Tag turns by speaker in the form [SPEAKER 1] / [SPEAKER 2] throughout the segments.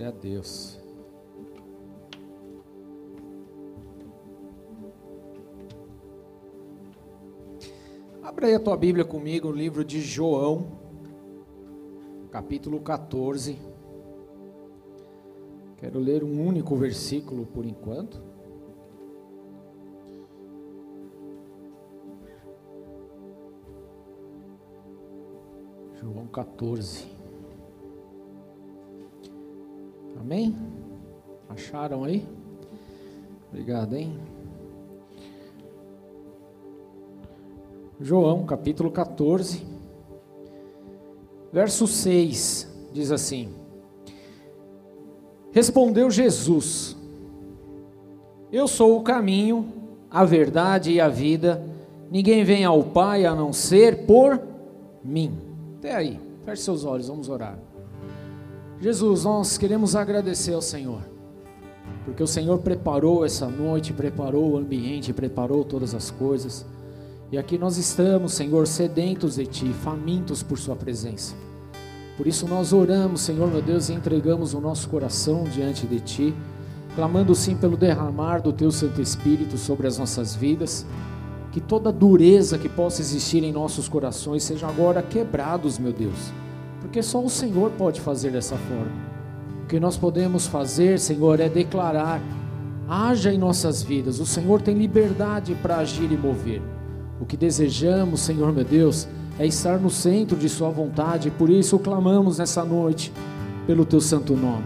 [SPEAKER 1] Glória a Deus. Abra aí a tua Bíblia comigo, o livro de João, capítulo 14. Quero ler um único versículo por enquanto. João 14. Amém? Acharam aí? Obrigado, hein? João, capítulo 14, verso 6, diz assim: Respondeu Jesus: Eu sou o caminho, a verdade e a vida. Ninguém vem ao Pai a não ser por mim. Até aí, feche seus olhos, vamos orar. Jesus, nós queremos agradecer ao Senhor, porque o Senhor preparou essa noite, preparou o ambiente, preparou todas as coisas. E aqui nós estamos, Senhor, sedentos de Ti, famintos por Sua presença. Por isso nós oramos, Senhor meu Deus, e entregamos o nosso coração diante de Ti, clamando sim pelo derramar do Teu Santo Espírito sobre as nossas vidas, que toda dureza que possa existir em nossos corações seja agora quebrados, meu Deus, porque só o Senhor pode fazer dessa forma. O que nós podemos fazer, Senhor, é declarar: haja em nossas vidas, o Senhor tem liberdade para agir e mover. O que desejamos, Senhor meu Deus, é estar no centro de Sua vontade, por isso clamamos nessa noite pelo Teu santo nome.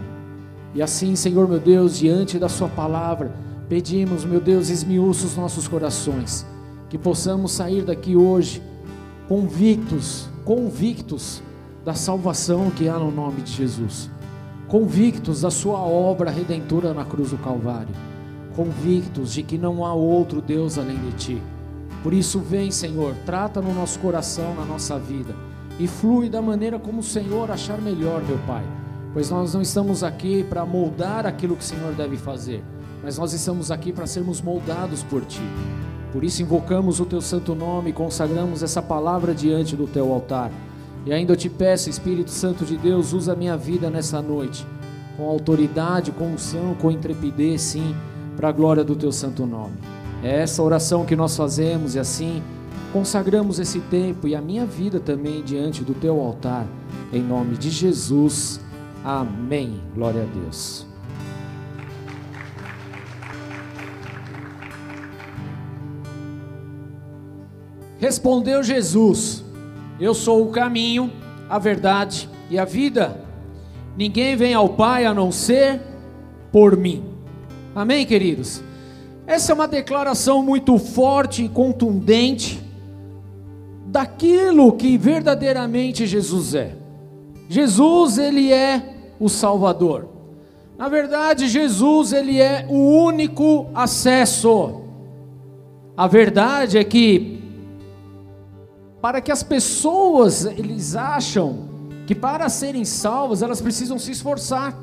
[SPEAKER 1] E assim, Senhor meu Deus, diante da Sua palavra, pedimos, meu Deus, esmiuça os nossos corações, que possamos sair daqui hoje convictos, convictos da salvação que há no nome de Jesus, convictos da Sua obra redentora na cruz do Calvário, convictos de que não há outro Deus além de Ti por isso, vem, Senhor, trata no nosso coração, na nossa vida, e flui da maneira como o Senhor achar melhor, meu Pai. Pois nós não estamos aqui para moldar aquilo que o Senhor deve fazer, mas nós estamos aqui para sermos moldados por Ti. Por isso, invocamos o Teu santo nome e consagramos essa palavra diante do Teu altar. E ainda eu te peço, Espírito Santo de Deus, usa a minha vida nessa noite, com autoridade, com unção, com intrepidez, sim, para a glória do Teu santo nome. É essa oração que nós fazemos e assim consagramos esse tempo e a minha vida também diante do teu altar, em nome de Jesus. Amém. Glória a Deus. Respondeu Jesus: Eu sou o caminho, a verdade e a vida. Ninguém vem ao Pai a não ser por mim. Amém, queridos? Essa é uma declaração muito forte e contundente daquilo que verdadeiramente Jesus é. Jesus, ele é o Salvador. Na verdade, Jesus, ele é o único acesso. A verdade é que para que as pessoas eles acham que para serem salvas, elas precisam se esforçar.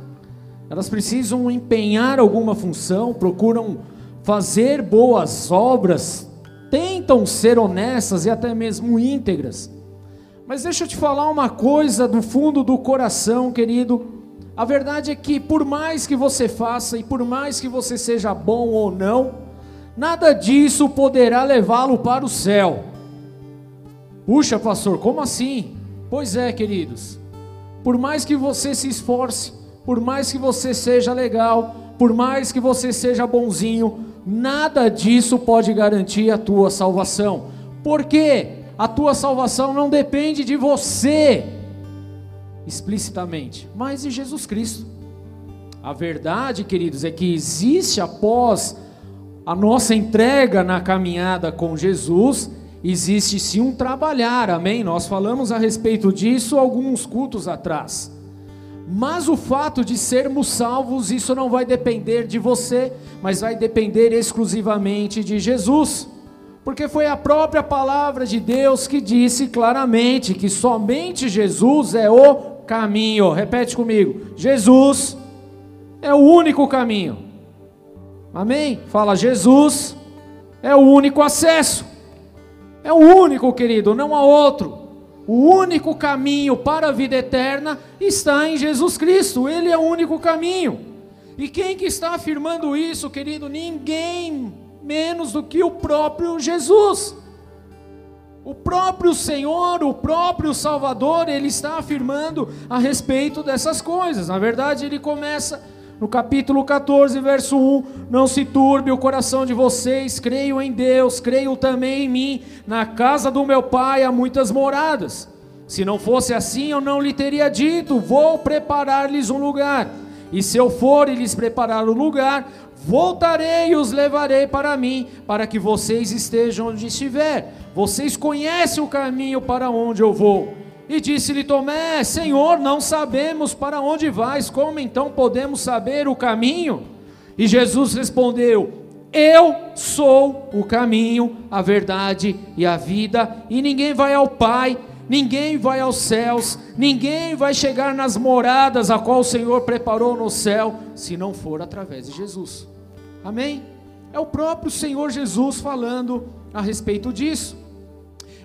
[SPEAKER 1] Elas precisam empenhar alguma função, procuram fazer boas obras, tentam ser honestas e até mesmo íntegras. Mas deixa eu te falar uma coisa do fundo do coração, querido. A verdade é que, por mais que você faça e por mais que você seja bom ou não, nada disso poderá levá-lo para o céu. Puxa, pastor, como assim? Pois é, queridos. Por mais que você se esforce, por mais que você seja legal, por mais que você seja bonzinho, nada disso pode garantir a tua salvação. Porque a tua salvação não depende de você explicitamente, mas de Jesus Cristo. A verdade, queridos, é que existe após a nossa entrega na caminhada com Jesus, existe sim um trabalhar, amém? Nós falamos a respeito disso alguns cultos atrás. Mas o fato de sermos salvos, isso não vai depender de você, mas vai depender exclusivamente de Jesus. Porque foi a própria palavra de Deus que disse claramente que somente Jesus é o caminho. Repete comigo: Jesus é o único caminho. Amém? Fala, Jesus é o único acesso. É o único, querido, não há outro. O único caminho para a vida eterna está em Jesus Cristo. Ele é o único caminho. E quem que está afirmando isso, querido? Ninguém menos do que o próprio Jesus. O próprio Senhor, o próprio Salvador, ele está afirmando a respeito dessas coisas. Na verdade, ele começa no capítulo 14, verso 1: Não se turbe o coração de vocês, creio em Deus, creio também em mim. Na casa do meu pai há muitas moradas. Se não fosse assim, eu não lhe teria dito: Vou preparar-lhes um lugar. E se eu for e lhes preparar o lugar, voltarei e os levarei para mim, para que vocês estejam onde estiver. Vocês conhecem o caminho para onde eu vou. E disse-lhe Tomé: Senhor, não sabemos para onde vais, como então podemos saber o caminho? E Jesus respondeu: Eu sou o caminho, a verdade e a vida, e ninguém vai ao Pai, ninguém vai aos céus, ninguém vai chegar nas moradas a qual o Senhor preparou no céu, se não for através de Jesus. Amém? É o próprio Senhor Jesus falando a respeito disso.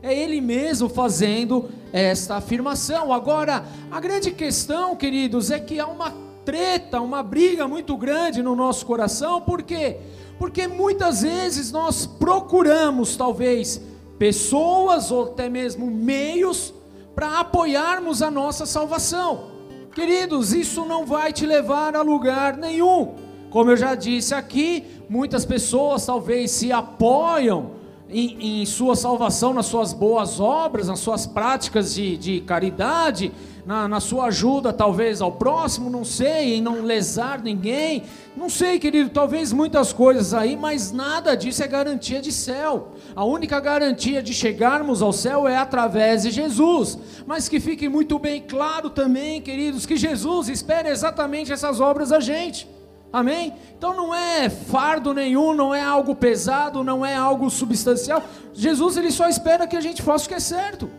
[SPEAKER 1] É Ele mesmo fazendo esta afirmação. Agora, a grande questão, queridos, é que há uma treta, uma briga muito grande no nosso coração, por quê? Porque muitas vezes nós procuramos, talvez, pessoas ou até mesmo meios para apoiarmos a nossa salvação. Queridos, isso não vai te levar a lugar nenhum. Como eu já disse aqui, muitas pessoas talvez se apoiam em, em, sua salvação, nas suas boas obras, nas suas práticas de, de caridade, na, na, sua ajuda talvez ao próximo, não sei, em não lesar ninguém, não sei, querido, talvez muitas coisas aí, mas nada disso é garantia de céu. A única garantia de chegarmos ao céu é através de Jesus. Mas que fique muito bem claro também, queridos, que Jesus espera exatamente essas obras da gente. Amém? Então não é fardo nenhum, não é algo pesado, não é algo substancial. Jesus ele só espera que a gente faça o que é certo.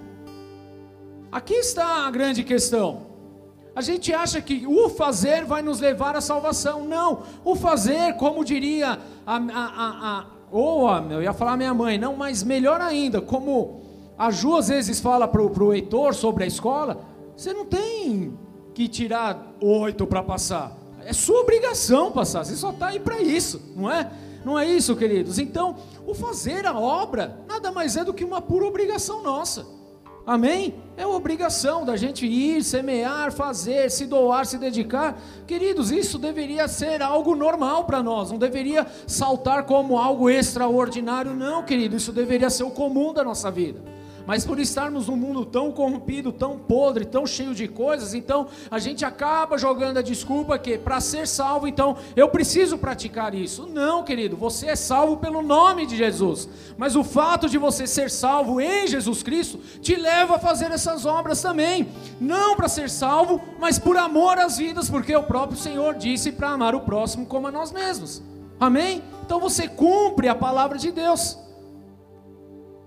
[SPEAKER 1] Aqui está a grande questão. A gente acha que o fazer vai nos levar à salvação. Não. O fazer, como diria a, a, a, a ou a, eu ia falar minha mãe, não, mas melhor ainda, como a Ju às vezes fala para o Heitor sobre a escola, você não tem que tirar oito para passar. É sua obrigação passar, você só está aí para isso, não é? Não é isso, queridos? Então, o fazer a obra nada mais é do que uma pura obrigação nossa. Amém? É uma obrigação da gente ir, semear, fazer, se doar, se dedicar. Queridos, isso deveria ser algo normal para nós, não deveria saltar como algo extraordinário, não, querido. Isso deveria ser o comum da nossa vida. Mas por estarmos num mundo tão corrompido, tão podre, tão cheio de coisas, então a gente acaba jogando a desculpa que para ser salvo, então eu preciso praticar isso. Não, querido, você é salvo pelo nome de Jesus. Mas o fato de você ser salvo em Jesus Cristo te leva a fazer essas obras também. Não para ser salvo, mas por amor às vidas, porque o próprio Senhor disse para amar o próximo como a nós mesmos. Amém? Então você cumpre a palavra de Deus.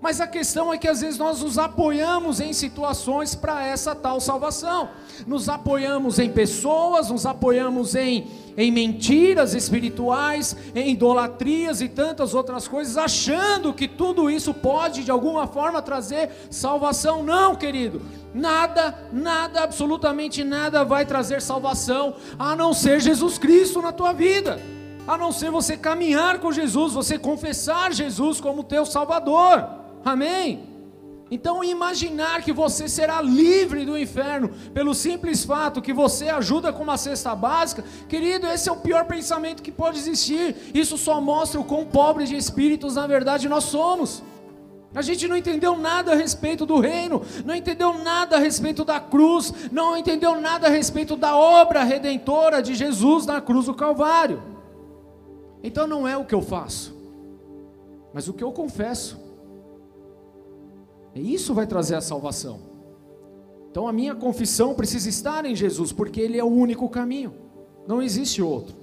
[SPEAKER 1] Mas a questão é que às vezes nós nos apoiamos em situações para essa tal salvação. Nos apoiamos em pessoas, nos apoiamos em, em mentiras espirituais, em idolatrias e tantas outras coisas, achando que tudo isso pode de alguma forma trazer salvação. Não, querido. Nada, nada, absolutamente nada vai trazer salvação a não ser Jesus Cristo na tua vida. A não ser você caminhar com Jesus, você confessar Jesus como teu Salvador. Amém? Então, imaginar que você será livre do inferno pelo simples fato que você ajuda com uma cesta básica, querido, esse é o pior pensamento que pode existir. Isso só mostra o quão pobres de espíritos na verdade nós somos. A gente não entendeu nada a respeito do reino, não entendeu nada a respeito da cruz, não entendeu nada a respeito da obra redentora de Jesus na cruz do Calvário. Então não é o que eu faço, mas o que eu confesso. Isso vai trazer a salvação. Então a minha confissão precisa estar em Jesus, porque Ele é o único caminho, não existe outro.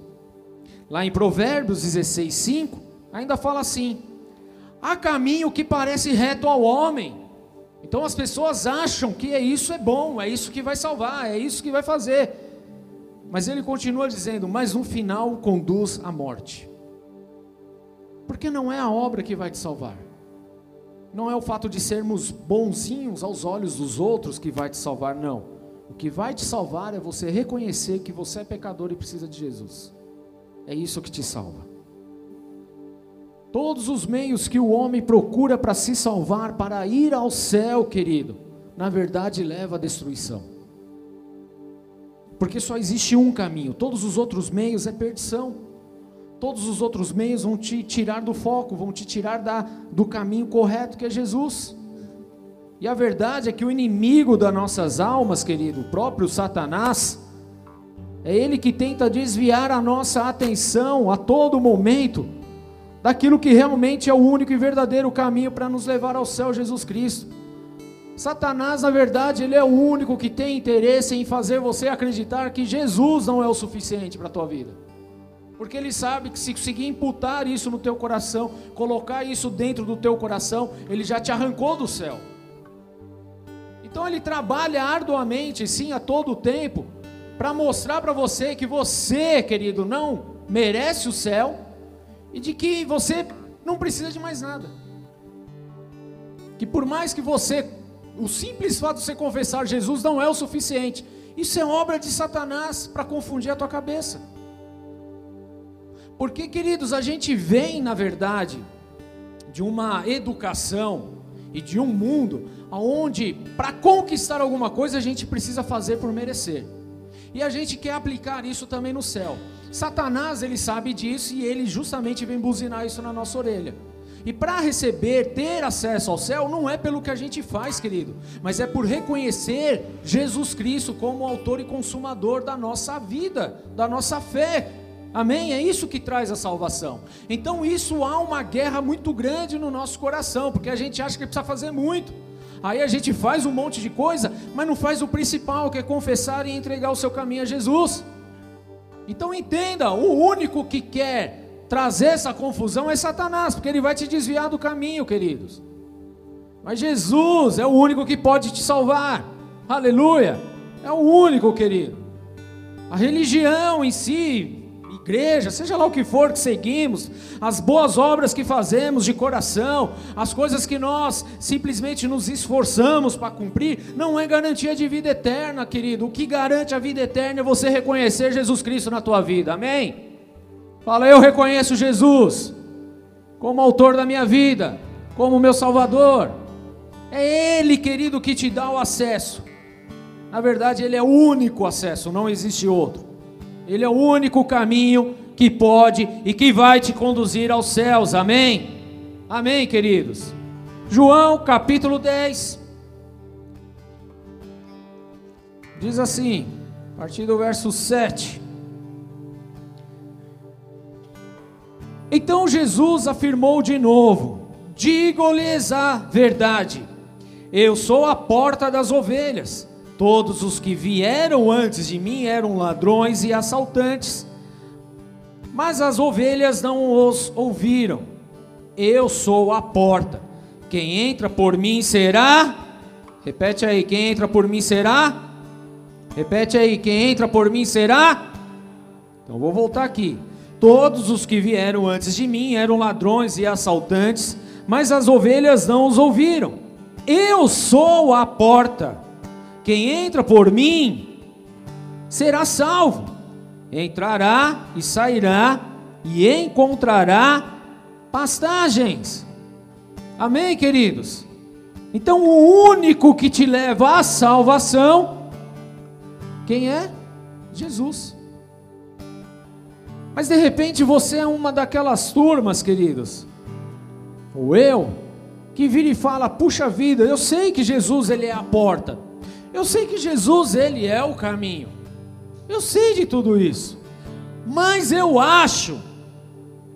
[SPEAKER 1] Lá em Provérbios 16, 5, ainda fala assim: há caminho que parece reto ao homem. Então as pessoas acham que é isso é bom, é isso que vai salvar, é isso que vai fazer. Mas ele continua dizendo: mas no final conduz à morte. Porque não é a obra que vai te salvar. Não é o fato de sermos bonzinhos aos olhos dos outros que vai te salvar, não. O que vai te salvar é você reconhecer que você é pecador e precisa de Jesus. É isso que te salva. Todos os meios que o homem procura para se salvar, para ir ao céu, querido, na verdade leva à destruição. Porque só existe um caminho, todos os outros meios é perdição. Todos os outros meios vão te tirar do foco, vão te tirar da, do caminho correto que é Jesus. E a verdade é que o inimigo das nossas almas, querido, o próprio Satanás, é ele que tenta desviar a nossa atenção a todo momento daquilo que realmente é o único e verdadeiro caminho para nos levar ao céu, Jesus Cristo. Satanás, na verdade, ele é o único que tem interesse em fazer você acreditar que Jesus não é o suficiente para a tua vida. Porque ele sabe que se conseguir imputar isso no teu coração, colocar isso dentro do teu coração, ele já te arrancou do céu. Então ele trabalha arduamente, sim, a todo tempo, para mostrar para você que você, querido, não merece o céu e de que você não precisa de mais nada. Que por mais que você, o simples fato de você confessar Jesus não é o suficiente. Isso é obra de Satanás para confundir a tua cabeça. Porque, queridos, a gente vem, na verdade, de uma educação e de um mundo onde, para conquistar alguma coisa, a gente precisa fazer por merecer. E a gente quer aplicar isso também no céu. Satanás, ele sabe disso e ele justamente vem buzinar isso na nossa orelha. E para receber, ter acesso ao céu, não é pelo que a gente faz, querido, mas é por reconhecer Jesus Cristo como autor e consumador da nossa vida, da nossa fé, Amém? É isso que traz a salvação. Então, isso há uma guerra muito grande no nosso coração, porque a gente acha que precisa fazer muito. Aí a gente faz um monte de coisa, mas não faz o principal, que é confessar e entregar o seu caminho a Jesus. Então entenda, o único que quer trazer essa confusão é Satanás, porque ele vai te desviar do caminho, queridos. Mas Jesus é o único que pode te salvar. Aleluia! É o único, querido. A religião em si, igreja, seja lá o que for que seguimos, as boas obras que fazemos de coração, as coisas que nós simplesmente nos esforçamos para cumprir, não é garantia de vida eterna, querido. O que garante a vida eterna é você reconhecer Jesus Cristo na tua vida, amém? Fala, eu reconheço Jesus como autor da minha vida, como meu Salvador. É Ele, querido, que te dá o acesso. Na verdade, Ele é o único acesso, não existe outro. Ele é o único caminho que pode e que vai te conduzir aos céus. Amém? Amém, queridos. João capítulo 10. Diz assim, a partir do verso 7. Então Jesus afirmou de novo: Digo-lhes a verdade, eu sou a porta das ovelhas. Todos os que vieram antes de mim eram ladrões e assaltantes, mas as ovelhas não os ouviram. Eu sou a porta. Quem entra por mim será. Repete aí, quem entra por mim será. Repete aí, quem entra por mim será. Então vou voltar aqui. Todos os que vieram antes de mim eram ladrões e assaltantes, mas as ovelhas não os ouviram. Eu sou a porta. Quem entra por mim será salvo. Entrará e sairá e encontrará pastagens. Amém, queridos? Então, o único que te leva à salvação, quem é? Jesus. Mas de repente você é uma daquelas turmas, queridos, ou eu, que vira e fala: puxa vida, eu sei que Jesus ele é a porta. Eu sei que Jesus, ele é o caminho. Eu sei de tudo isso. Mas eu acho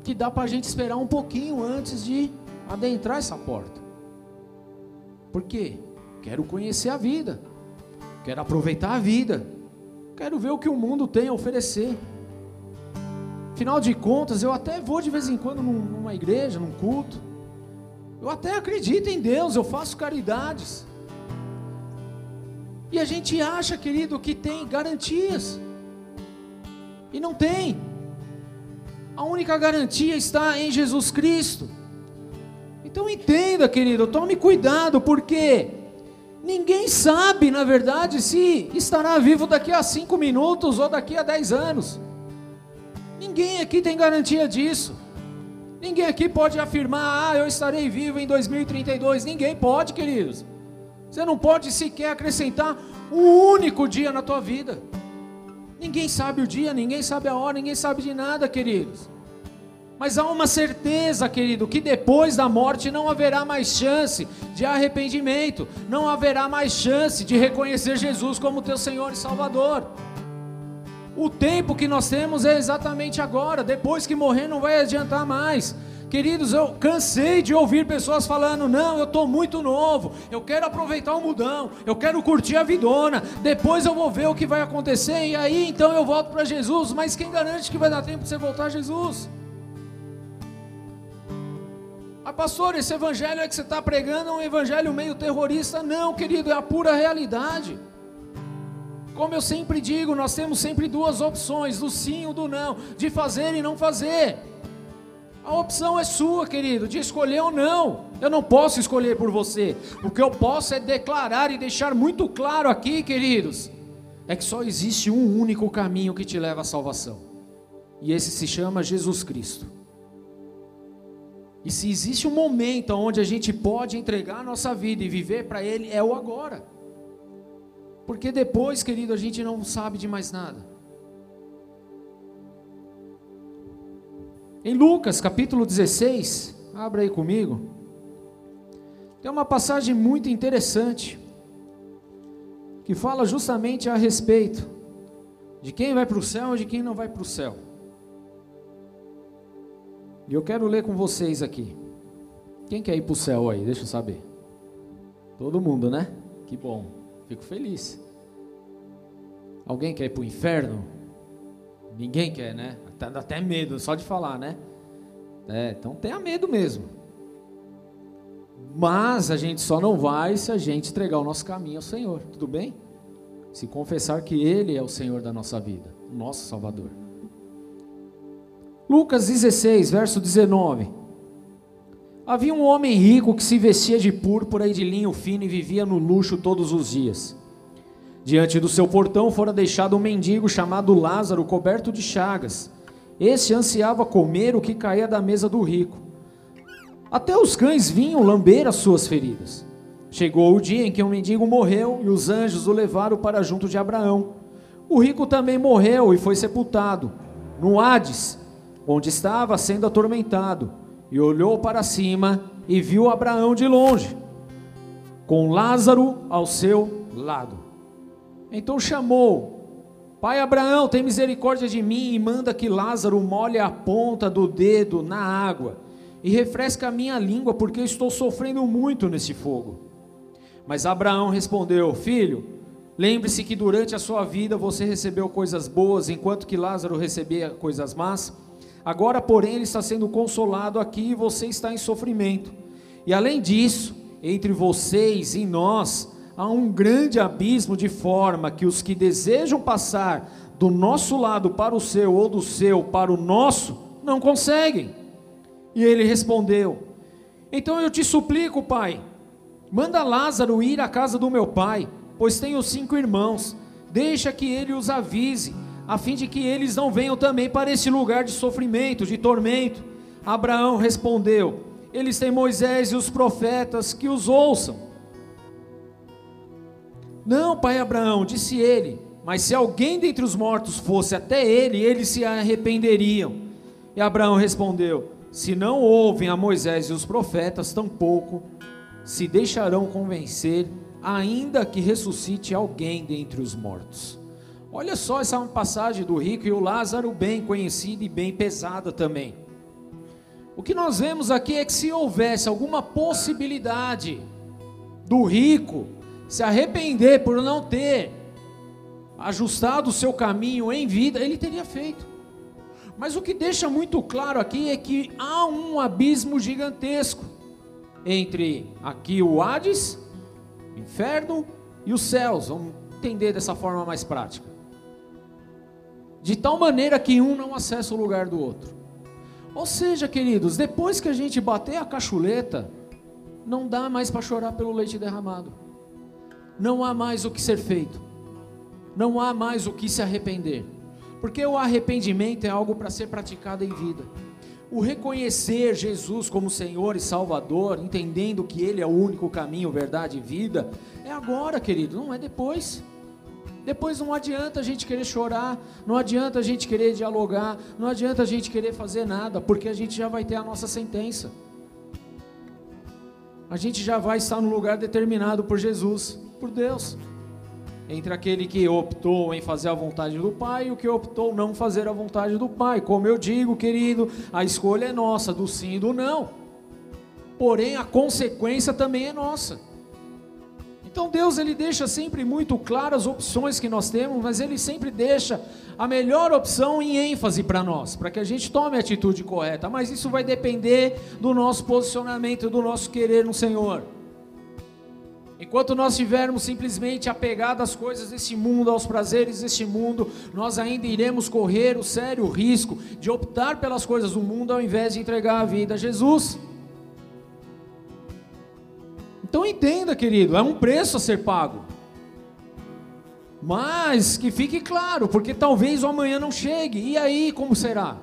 [SPEAKER 1] que dá para a gente esperar um pouquinho antes de adentrar essa porta. Por quê? Quero conhecer a vida. Quero aproveitar a vida. Quero ver o que o mundo tem a oferecer. Afinal de contas, eu até vou de vez em quando numa igreja, num culto. Eu até acredito em Deus, eu faço caridades. E a gente acha, querido, que tem garantias. E não tem. A única garantia está em Jesus Cristo. Então entenda, querido, tome cuidado, porque ninguém sabe, na verdade, se estará vivo daqui a cinco minutos ou daqui a dez anos. Ninguém aqui tem garantia disso. Ninguém aqui pode afirmar, ah, eu estarei vivo em 2032. Ninguém pode, queridos. Você não pode sequer acrescentar um único dia na tua vida. Ninguém sabe o dia, ninguém sabe a hora, ninguém sabe de nada, queridos. Mas há uma certeza, querido, que depois da morte não haverá mais chance de arrependimento, não haverá mais chance de reconhecer Jesus como teu Senhor e Salvador. O tempo que nós temos é exatamente agora, depois que morrer não vai adiantar mais. Queridos, eu cansei de ouvir pessoas falando: não, eu estou muito novo, eu quero aproveitar o mudão, eu quero curtir a vidona, depois eu vou ver o que vai acontecer, e aí então eu volto para Jesus. Mas quem garante que vai dar tempo de você voltar a Jesus? Ah, pastor, esse evangelho é que você está pregando é um evangelho meio terrorista. Não, querido, é a pura realidade. Como eu sempre digo, nós temos sempre duas opções: do sim ou do não, de fazer e não fazer. A opção é sua, querido, de escolher ou não. Eu não posso escolher por você. O que eu posso é declarar e deixar muito claro aqui, queridos, é que só existe um único caminho que te leva à salvação. E esse se chama Jesus Cristo. E se existe um momento onde a gente pode entregar a nossa vida e viver para Ele, é o agora. Porque depois, querido, a gente não sabe de mais nada. Em Lucas capítulo 16, abra aí comigo. Tem uma passagem muito interessante que fala justamente a respeito de quem vai para o céu e de quem não vai para o céu. E eu quero ler com vocês aqui. Quem quer ir para o céu aí? Deixa eu saber. Todo mundo, né? Que bom. Fico feliz. Alguém quer ir para o inferno? Ninguém quer, né? Dá até medo só de falar, né? É, então tenha medo mesmo. Mas a gente só não vai se a gente entregar o nosso caminho ao Senhor, tudo bem? Se confessar que Ele é o Senhor da nossa vida, o nosso Salvador. Lucas 16, verso 19. Havia um homem rico que se vestia de púrpura e de linho fino e vivia no luxo todos os dias. Diante do seu portão fora deixado um mendigo chamado Lázaro, coberto de chagas. Este ansiava comer o que caía da mesa do rico. Até os cães vinham lamber as suas feridas. Chegou o dia em que um mendigo morreu e os anjos o levaram para junto de Abraão. O rico também morreu e foi sepultado no Hades onde estava sendo atormentado, e olhou para cima e viu Abraão de longe, com Lázaro ao seu lado. Então chamou: Pai Abraão, tem misericórdia de mim e manda que Lázaro molhe a ponta do dedo na água e refresque a minha língua, porque eu estou sofrendo muito nesse fogo. Mas Abraão respondeu: Filho, lembre-se que durante a sua vida você recebeu coisas boas, enquanto que Lázaro recebia coisas más. Agora, porém, ele está sendo consolado aqui e você está em sofrimento. E além disso, entre vocês e nós há um grande abismo, de forma que os que desejam passar do nosso lado para o seu ou do seu para o nosso não conseguem. E ele respondeu: Então eu te suplico, pai, manda Lázaro ir à casa do meu pai, pois tenho cinco irmãos. Deixa que ele os avise a fim de que eles não venham também para esse lugar de sofrimento, de tormento. Abraão respondeu: Eles têm Moisés e os profetas que os ouçam. Não, pai Abraão, disse ele, mas se alguém dentre os mortos fosse até ele, eles se arrependeriam. E Abraão respondeu: Se não ouvem a Moisés e os profetas, tampouco se deixarão convencer, ainda que ressuscite alguém dentre os mortos. Olha só essa passagem do rico e o Lázaro, bem conhecida e bem pesada também. O que nós vemos aqui é que se houvesse alguma possibilidade do rico se arrepender por não ter ajustado o seu caminho em vida, ele teria feito. Mas o que deixa muito claro aqui é que há um abismo gigantesco entre aqui o Hades, o inferno e os céus. Vamos entender dessa forma mais prática de tal maneira que um não acessa o lugar do outro. Ou seja, queridos, depois que a gente bater a cachuleta, não dá mais para chorar pelo leite derramado. Não há mais o que ser feito. Não há mais o que se arrepender. Porque o arrependimento é algo para ser praticado em vida. O reconhecer Jesus como Senhor e Salvador, entendendo que Ele é o único caminho, verdade e vida, é agora, querido, não é depois. Depois não adianta a gente querer chorar, não adianta a gente querer dialogar, não adianta a gente querer fazer nada, porque a gente já vai ter a nossa sentença. A gente já vai estar no lugar determinado por Jesus, por Deus. Entre aquele que optou em fazer a vontade do Pai e o que optou não fazer a vontade do Pai. Como eu digo, querido, a escolha é nossa, do sim e do não. Porém, a consequência também é nossa. Então Deus ele deixa sempre muito claras as opções que nós temos, mas ele sempre deixa a melhor opção em ênfase para nós, para que a gente tome a atitude correta. Mas isso vai depender do nosso posicionamento, do nosso querer no Senhor. Enquanto nós estivermos simplesmente apegados às coisas desse mundo, aos prazeres deste mundo, nós ainda iremos correr o sério risco de optar pelas coisas do mundo ao invés de entregar a vida a Jesus. Então entenda, querido, é um preço a ser pago. Mas que fique claro, porque talvez o amanhã não chegue. E aí, como será?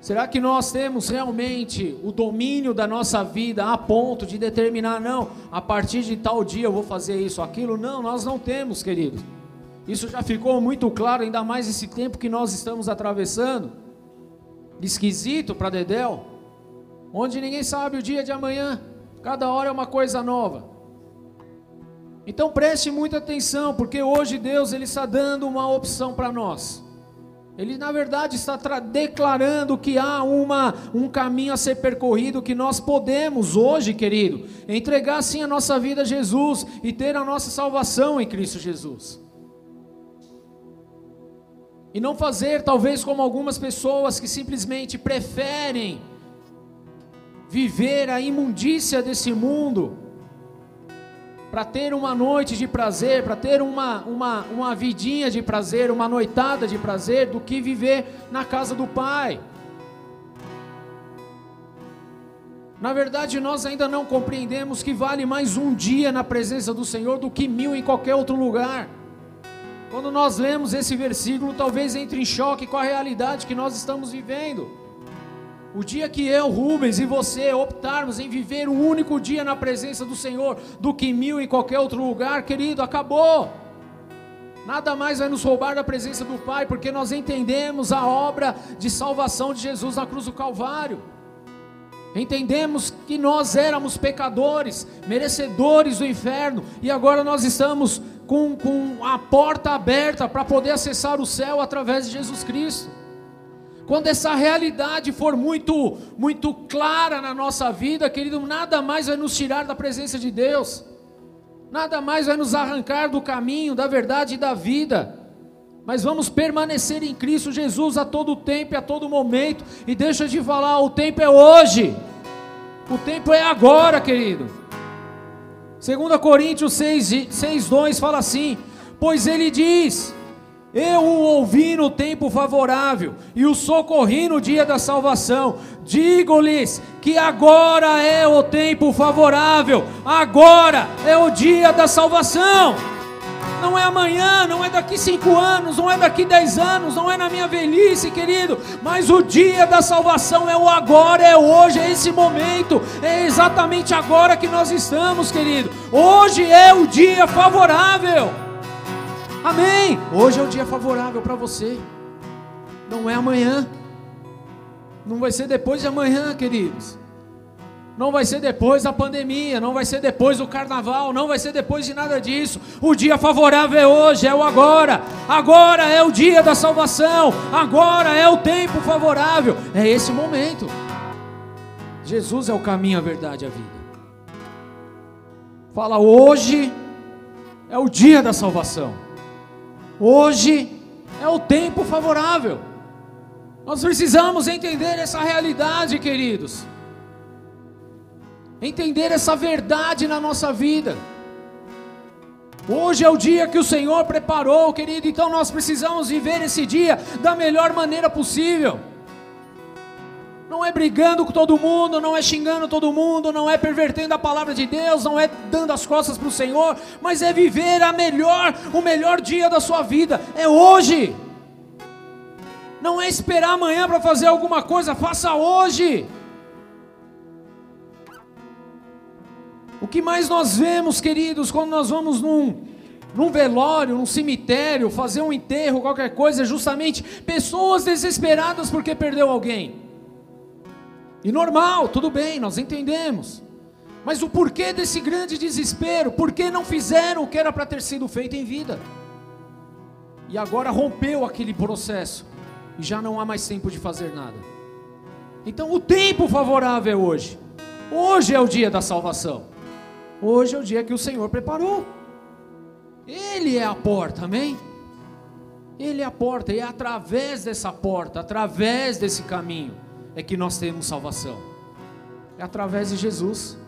[SPEAKER 1] Será que nós temos realmente o domínio da nossa vida a ponto de determinar, não, a partir de tal dia eu vou fazer isso, aquilo? Não, nós não temos, querido. Isso já ficou muito claro, ainda mais esse tempo que nós estamos atravessando. Esquisito para Dedéu, onde ninguém sabe o dia de amanhã. Cada hora é uma coisa nova. Então preste muita atenção, porque hoje Deus ele está dando uma opção para nós. Ele na verdade está declarando que há uma, um caminho a ser percorrido que nós podemos hoje, querido, entregar sim a nossa vida a Jesus e ter a nossa salvação em Cristo Jesus. E não fazer talvez como algumas pessoas que simplesmente preferem viver a imundícia desse mundo, para ter uma noite de prazer, para ter uma, uma, uma vidinha de prazer, uma noitada de prazer, do que viver na casa do Pai. Na verdade, nós ainda não compreendemos que vale mais um dia na presença do Senhor do que mil em qualquer outro lugar. Quando nós lemos esse versículo, talvez entre em choque com a realidade que nós estamos vivendo. O dia que eu, Rubens e você optarmos em viver um único dia na presença do Senhor do que mil em qualquer outro lugar, querido, acabou. Nada mais vai nos roubar da presença do Pai, porque nós entendemos a obra de salvação de Jesus na cruz do Calvário. Entendemos que nós éramos pecadores, merecedores do inferno, e agora nós estamos com, com a porta aberta para poder acessar o céu através de Jesus Cristo. Quando essa realidade for muito, muito clara na nossa vida, querido, nada mais vai nos tirar da presença de Deus, nada mais vai nos arrancar do caminho, da verdade e da vida. Mas vamos permanecer em Cristo Jesus a todo tempo e a todo momento. E deixa de falar, o tempo é hoje. O tempo é agora, querido. 2 Coríntios 6, 6 2 fala assim: Pois ele diz: eu o ouvi no tempo favorável e o socorri no dia da salvação. Digo-lhes que agora é o tempo favorável, agora é o dia da salvação. Não é amanhã, não é daqui cinco anos, não é daqui dez anos, não é na minha velhice, querido. Mas o dia da salvação é o agora, é hoje, é esse momento, é exatamente agora que nós estamos, querido. Hoje é o dia favorável. Amém. Hoje é o dia favorável para você. Não é amanhã. Não vai ser depois de amanhã, queridos. Não vai ser depois da pandemia, não vai ser depois do carnaval, não vai ser depois de nada disso. O dia favorável é hoje, é o agora. Agora é o dia da salvação. Agora é o tempo favorável. É esse momento. Jesus é o caminho, a verdade e a vida. Fala hoje é o dia da salvação. Hoje é o tempo favorável. Nós precisamos entender essa realidade, queridos. Entender essa verdade na nossa vida. Hoje é o dia que o Senhor preparou, querido, então nós precisamos viver esse dia da melhor maneira possível. Não é brigando com todo mundo, não é xingando todo mundo, não é pervertendo a palavra de Deus, não é dando as costas para o Senhor, mas é viver a melhor, o melhor dia da sua vida. É hoje. Não é esperar amanhã para fazer alguma coisa, faça hoje. O que mais nós vemos, queridos, quando nós vamos num, num velório, num cemitério, fazer um enterro, qualquer coisa, é justamente pessoas desesperadas porque perdeu alguém. E normal, tudo bem, nós entendemos. Mas o porquê desse grande desespero? Por que não fizeram o que era para ter sido feito em vida? E agora rompeu aquele processo. E já não há mais tempo de fazer nada. Então o tempo favorável é hoje. Hoje é o dia da salvação. Hoje é o dia que o Senhor preparou. Ele é a porta, amém? Ele é a porta, e é através dessa porta, através desse caminho é que nós temos salvação. É através de Jesus.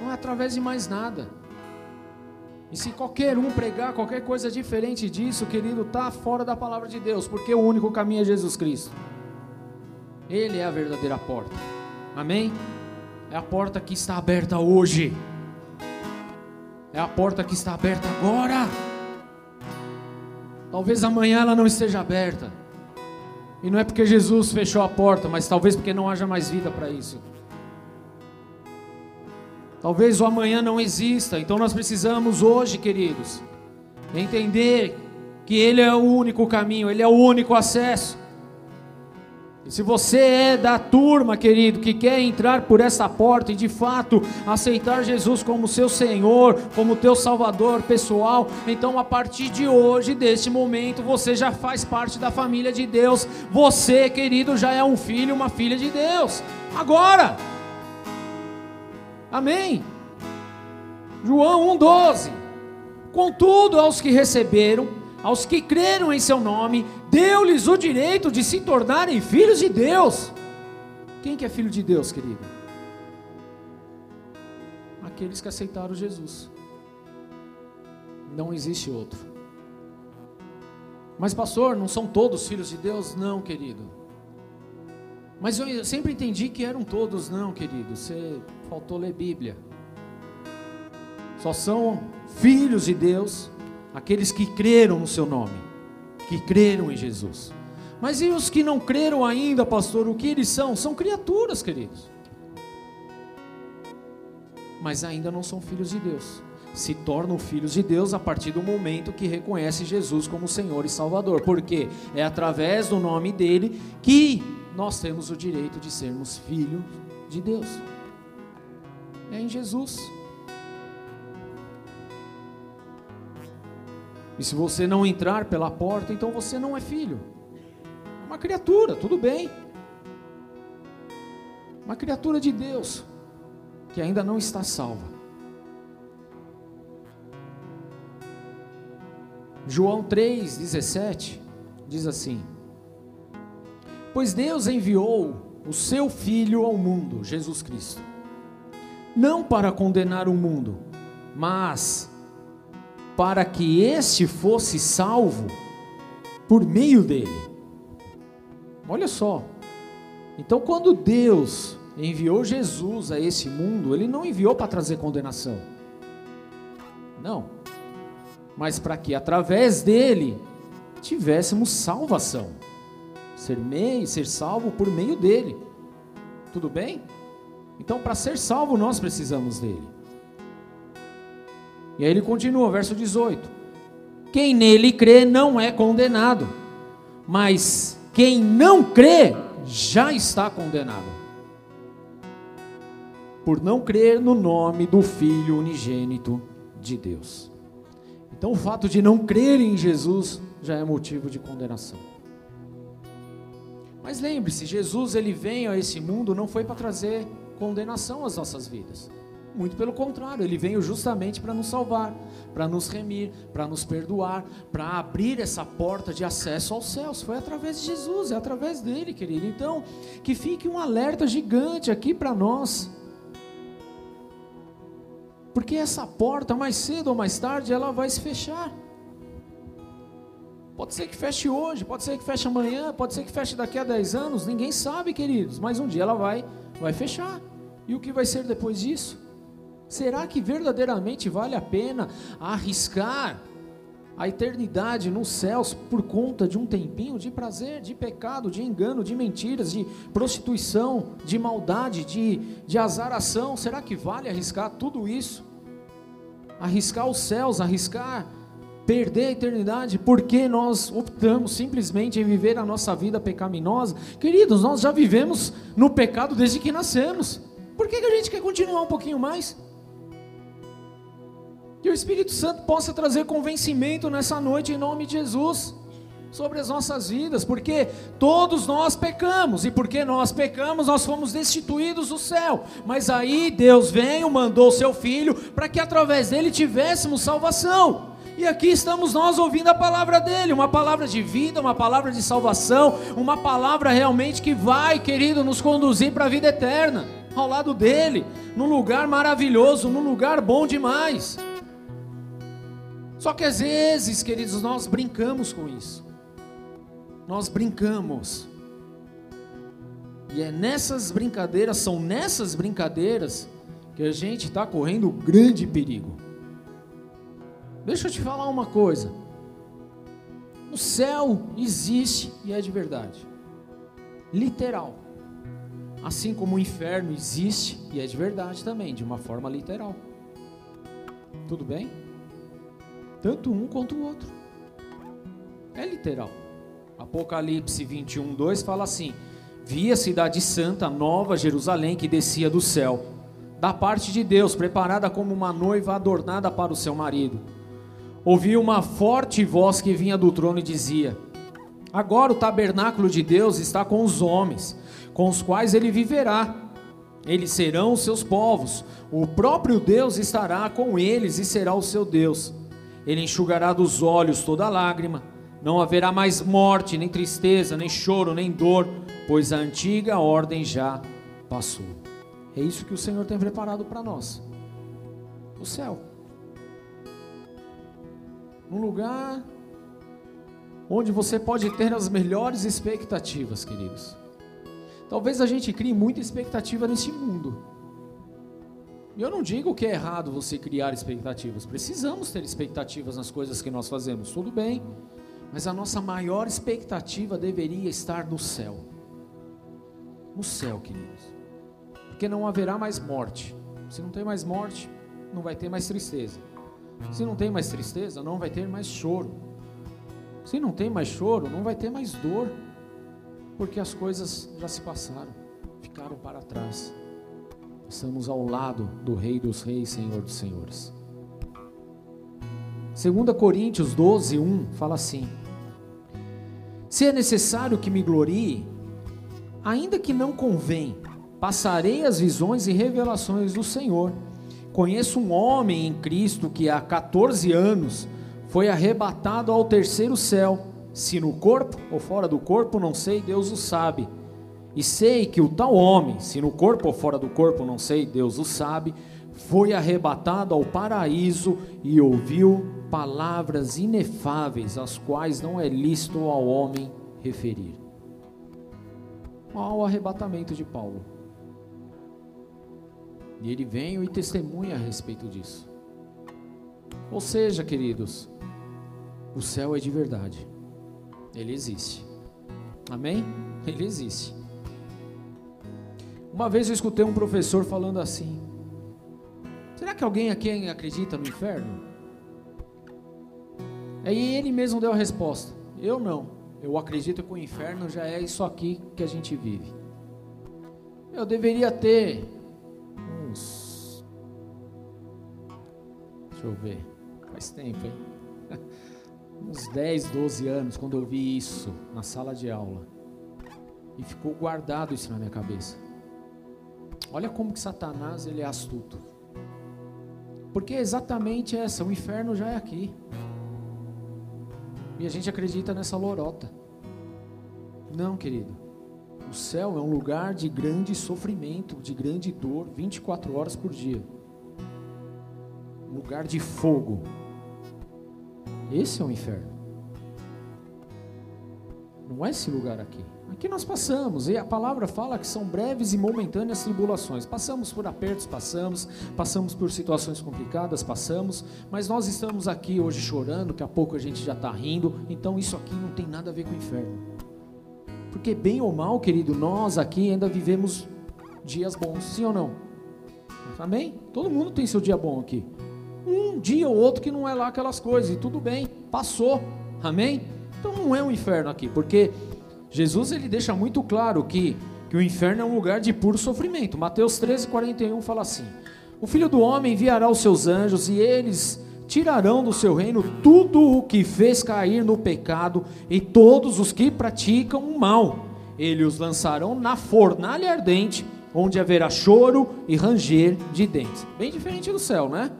[SPEAKER 1] Não é através de mais nada. E se qualquer um pregar qualquer coisa diferente disso, querido, está fora da palavra de Deus, porque o único caminho é Jesus Cristo. Ele é a verdadeira porta. Amém? É a porta que está aberta hoje. É a porta que está aberta agora. Talvez amanhã ela não esteja aberta. E não é porque Jesus fechou a porta, mas talvez porque não haja mais vida para isso. Talvez o amanhã não exista, então nós precisamos hoje, queridos, entender que Ele é o único caminho, Ele é o único acesso. Se você é da turma, querido, que quer entrar por essa porta e de fato aceitar Jesus como seu Senhor, como teu Salvador pessoal, então a partir de hoje, deste momento, você já faz parte da família de Deus. Você, querido, já é um filho, uma filha de Deus. Agora. Amém. João 1:12. Contudo, aos que receberam, aos que creram em seu nome, deu-lhes o direito de se tornarem filhos de Deus. Quem que é filho de Deus, querido? Aqueles que aceitaram Jesus. Não existe outro. Mas, pastor, não são todos filhos de Deus? Não, querido. Mas eu sempre entendi que eram todos, não, querido. Você faltou ler Bíblia. Só são filhos de Deus aqueles que creram no seu nome, que creram em Jesus. Mas e os que não creram ainda, pastor? O que eles são? São criaturas, queridos. Mas ainda não são filhos de Deus. Se tornam filhos de Deus a partir do momento que reconhece Jesus como Senhor e Salvador. Porque é através do nome dele que nós temos o direito de sermos filhos de Deus. É em Jesus. E se você não entrar pela porta, então você não é filho. É uma criatura, tudo bem. Uma criatura de Deus que ainda não está salva. João 3,17 diz assim: Pois Deus enviou o seu Filho ao mundo, Jesus Cristo, não para condenar o mundo, mas para que este fosse salvo por meio dele. Olha só. Então, quando Deus enviou Jesus a esse mundo, ele não enviou para trazer condenação. Não. Mas para que através dele tivéssemos salvação. Ser meio, ser salvo por meio dele. Tudo bem? Então, para ser salvo, nós precisamos dele. E aí ele continua, verso 18: Quem nele crê não é condenado, mas quem não crê já está condenado. Por não crer no nome do Filho unigênito de Deus. Então o fato de não crer em Jesus já é motivo de condenação. Mas lembre-se, Jesus ele veio a esse mundo não foi para trazer condenação às nossas vidas. Muito pelo contrário, ele veio justamente para nos salvar, para nos remir, para nos perdoar, para abrir essa porta de acesso aos céus. Foi através de Jesus, é através dele, querido. Então, que fique um alerta gigante aqui para nós. Porque essa porta, mais cedo ou mais tarde, ela vai se fechar. Pode ser que feche hoje, pode ser que feche amanhã, pode ser que feche daqui a 10 anos, ninguém sabe, queridos, mas um dia ela vai, vai fechar. E o que vai ser depois disso? Será que verdadeiramente vale a pena arriscar a eternidade nos céus por conta de um tempinho de prazer, de pecado, de engano, de mentiras, de prostituição, de maldade, de, de azaração? Será que vale arriscar tudo isso? Arriscar os céus, arriscar perder a eternidade porque nós optamos simplesmente em viver a nossa vida pecaminosa. Queridos, nós já vivemos no pecado desde que nascemos. Por que, que a gente quer continuar um pouquinho mais? Que o Espírito Santo possa trazer convencimento nessa noite em nome de Jesus sobre as nossas vidas, porque todos nós pecamos, e porque nós pecamos, nós fomos destituídos do céu. Mas aí Deus veio, mandou o seu filho para que através dele tivéssemos salvação. E aqui estamos nós ouvindo a palavra dele, uma palavra de vida, uma palavra de salvação, uma palavra realmente que vai, querido, nos conduzir para a vida eterna, ao lado dele, num lugar maravilhoso, num lugar bom demais. Só que às vezes, queridos, nós brincamos com isso. Nós brincamos. E é nessas brincadeiras, são nessas brincadeiras que a gente está correndo grande perigo. Deixa eu te falar uma coisa. O céu existe e é de verdade. Literal. Assim como o inferno existe e é de verdade também, de uma forma literal. Tudo bem? Tanto um quanto o outro. É literal. Apocalipse 21, 2 fala assim: Vi a cidade santa, nova Jerusalém, que descia do céu, da parte de Deus, preparada como uma noiva adornada para o seu marido ouvi uma forte voz que vinha do trono e dizia: Agora o tabernáculo de Deus está com os homens, com os quais ele viverá. Eles serão os seus povos. O próprio Deus estará com eles e será o seu Deus. Ele enxugará dos olhos toda lágrima. Não haverá mais morte, nem tristeza, nem choro, nem dor, pois a antiga ordem já passou. É isso que o Senhor tem preparado para nós. O céu um lugar onde você pode ter as melhores expectativas, queridos. Talvez a gente crie muita expectativa neste mundo. Eu não digo que é errado você criar expectativas. Precisamos ter expectativas nas coisas que nós fazemos, tudo bem. Mas a nossa maior expectativa deveria estar no céu. No céu, queridos. Porque não haverá mais morte. Se não tem mais morte, não vai ter mais tristeza. Se não tem mais tristeza, não vai ter mais choro. Se não tem mais choro, não vai ter mais dor. Porque as coisas já se passaram, ficaram para trás. Estamos ao lado do Rei dos Reis, Senhor dos Senhores. 2 Coríntios 12, 1 fala assim: Se é necessário que me glorie, ainda que não convém, passarei as visões e revelações do Senhor Conheço um homem em Cristo que há 14 anos foi arrebatado ao terceiro céu, se no corpo ou fora do corpo, não sei, Deus o sabe. E sei que o tal homem, se no corpo ou fora do corpo, não sei, Deus o sabe, foi arrebatado ao paraíso e ouviu palavras inefáveis, as quais não é lícito ao homem referir. Ao arrebatamento de Paulo. E ele vem e testemunha a respeito disso. Ou seja, queridos, o céu é de verdade. Ele existe. Amém? Ele existe. Uma vez eu escutei um professor falando assim: Será que alguém aqui acredita no inferno? Aí ele mesmo deu a resposta: Eu não. Eu acredito que o inferno já é isso aqui que a gente vive. Eu deveria ter uns. Deixa eu ver. Faz tempo, hein? uns 10, 12 anos, quando eu vi isso na sala de aula. E ficou guardado isso na minha cabeça. Olha como que Satanás ele é astuto. Porque é exatamente essa, o inferno já é aqui. E a gente acredita nessa lorota. Não, querido. O céu é um lugar de grande sofrimento, de grande dor, 24 horas por dia. Um lugar de fogo. Esse é o inferno. Não é esse lugar aqui. Aqui nós passamos, e a palavra fala que são breves e momentâneas tribulações. Passamos por apertos, passamos, passamos por situações complicadas, passamos, mas nós estamos aqui hoje chorando, daqui a pouco a gente já está rindo, então isso aqui não tem nada a ver com o inferno. Porque, bem ou mal, querido, nós aqui ainda vivemos dias bons, sim ou não? Amém? Todo mundo tem seu dia bom aqui. Um dia ou outro que não é lá aquelas coisas, e tudo bem, passou, amém? Então não é um inferno aqui, porque Jesus ele deixa muito claro que, que o inferno é um lugar de puro sofrimento. Mateus 13, 41 fala assim: O filho do homem enviará os seus anjos e eles tirarão do seu reino tudo o que fez cair no pecado e todos os que praticam o mal. Eles os lançarão na fornalha ardente, onde haverá choro e ranger de dentes. Bem diferente do céu, né?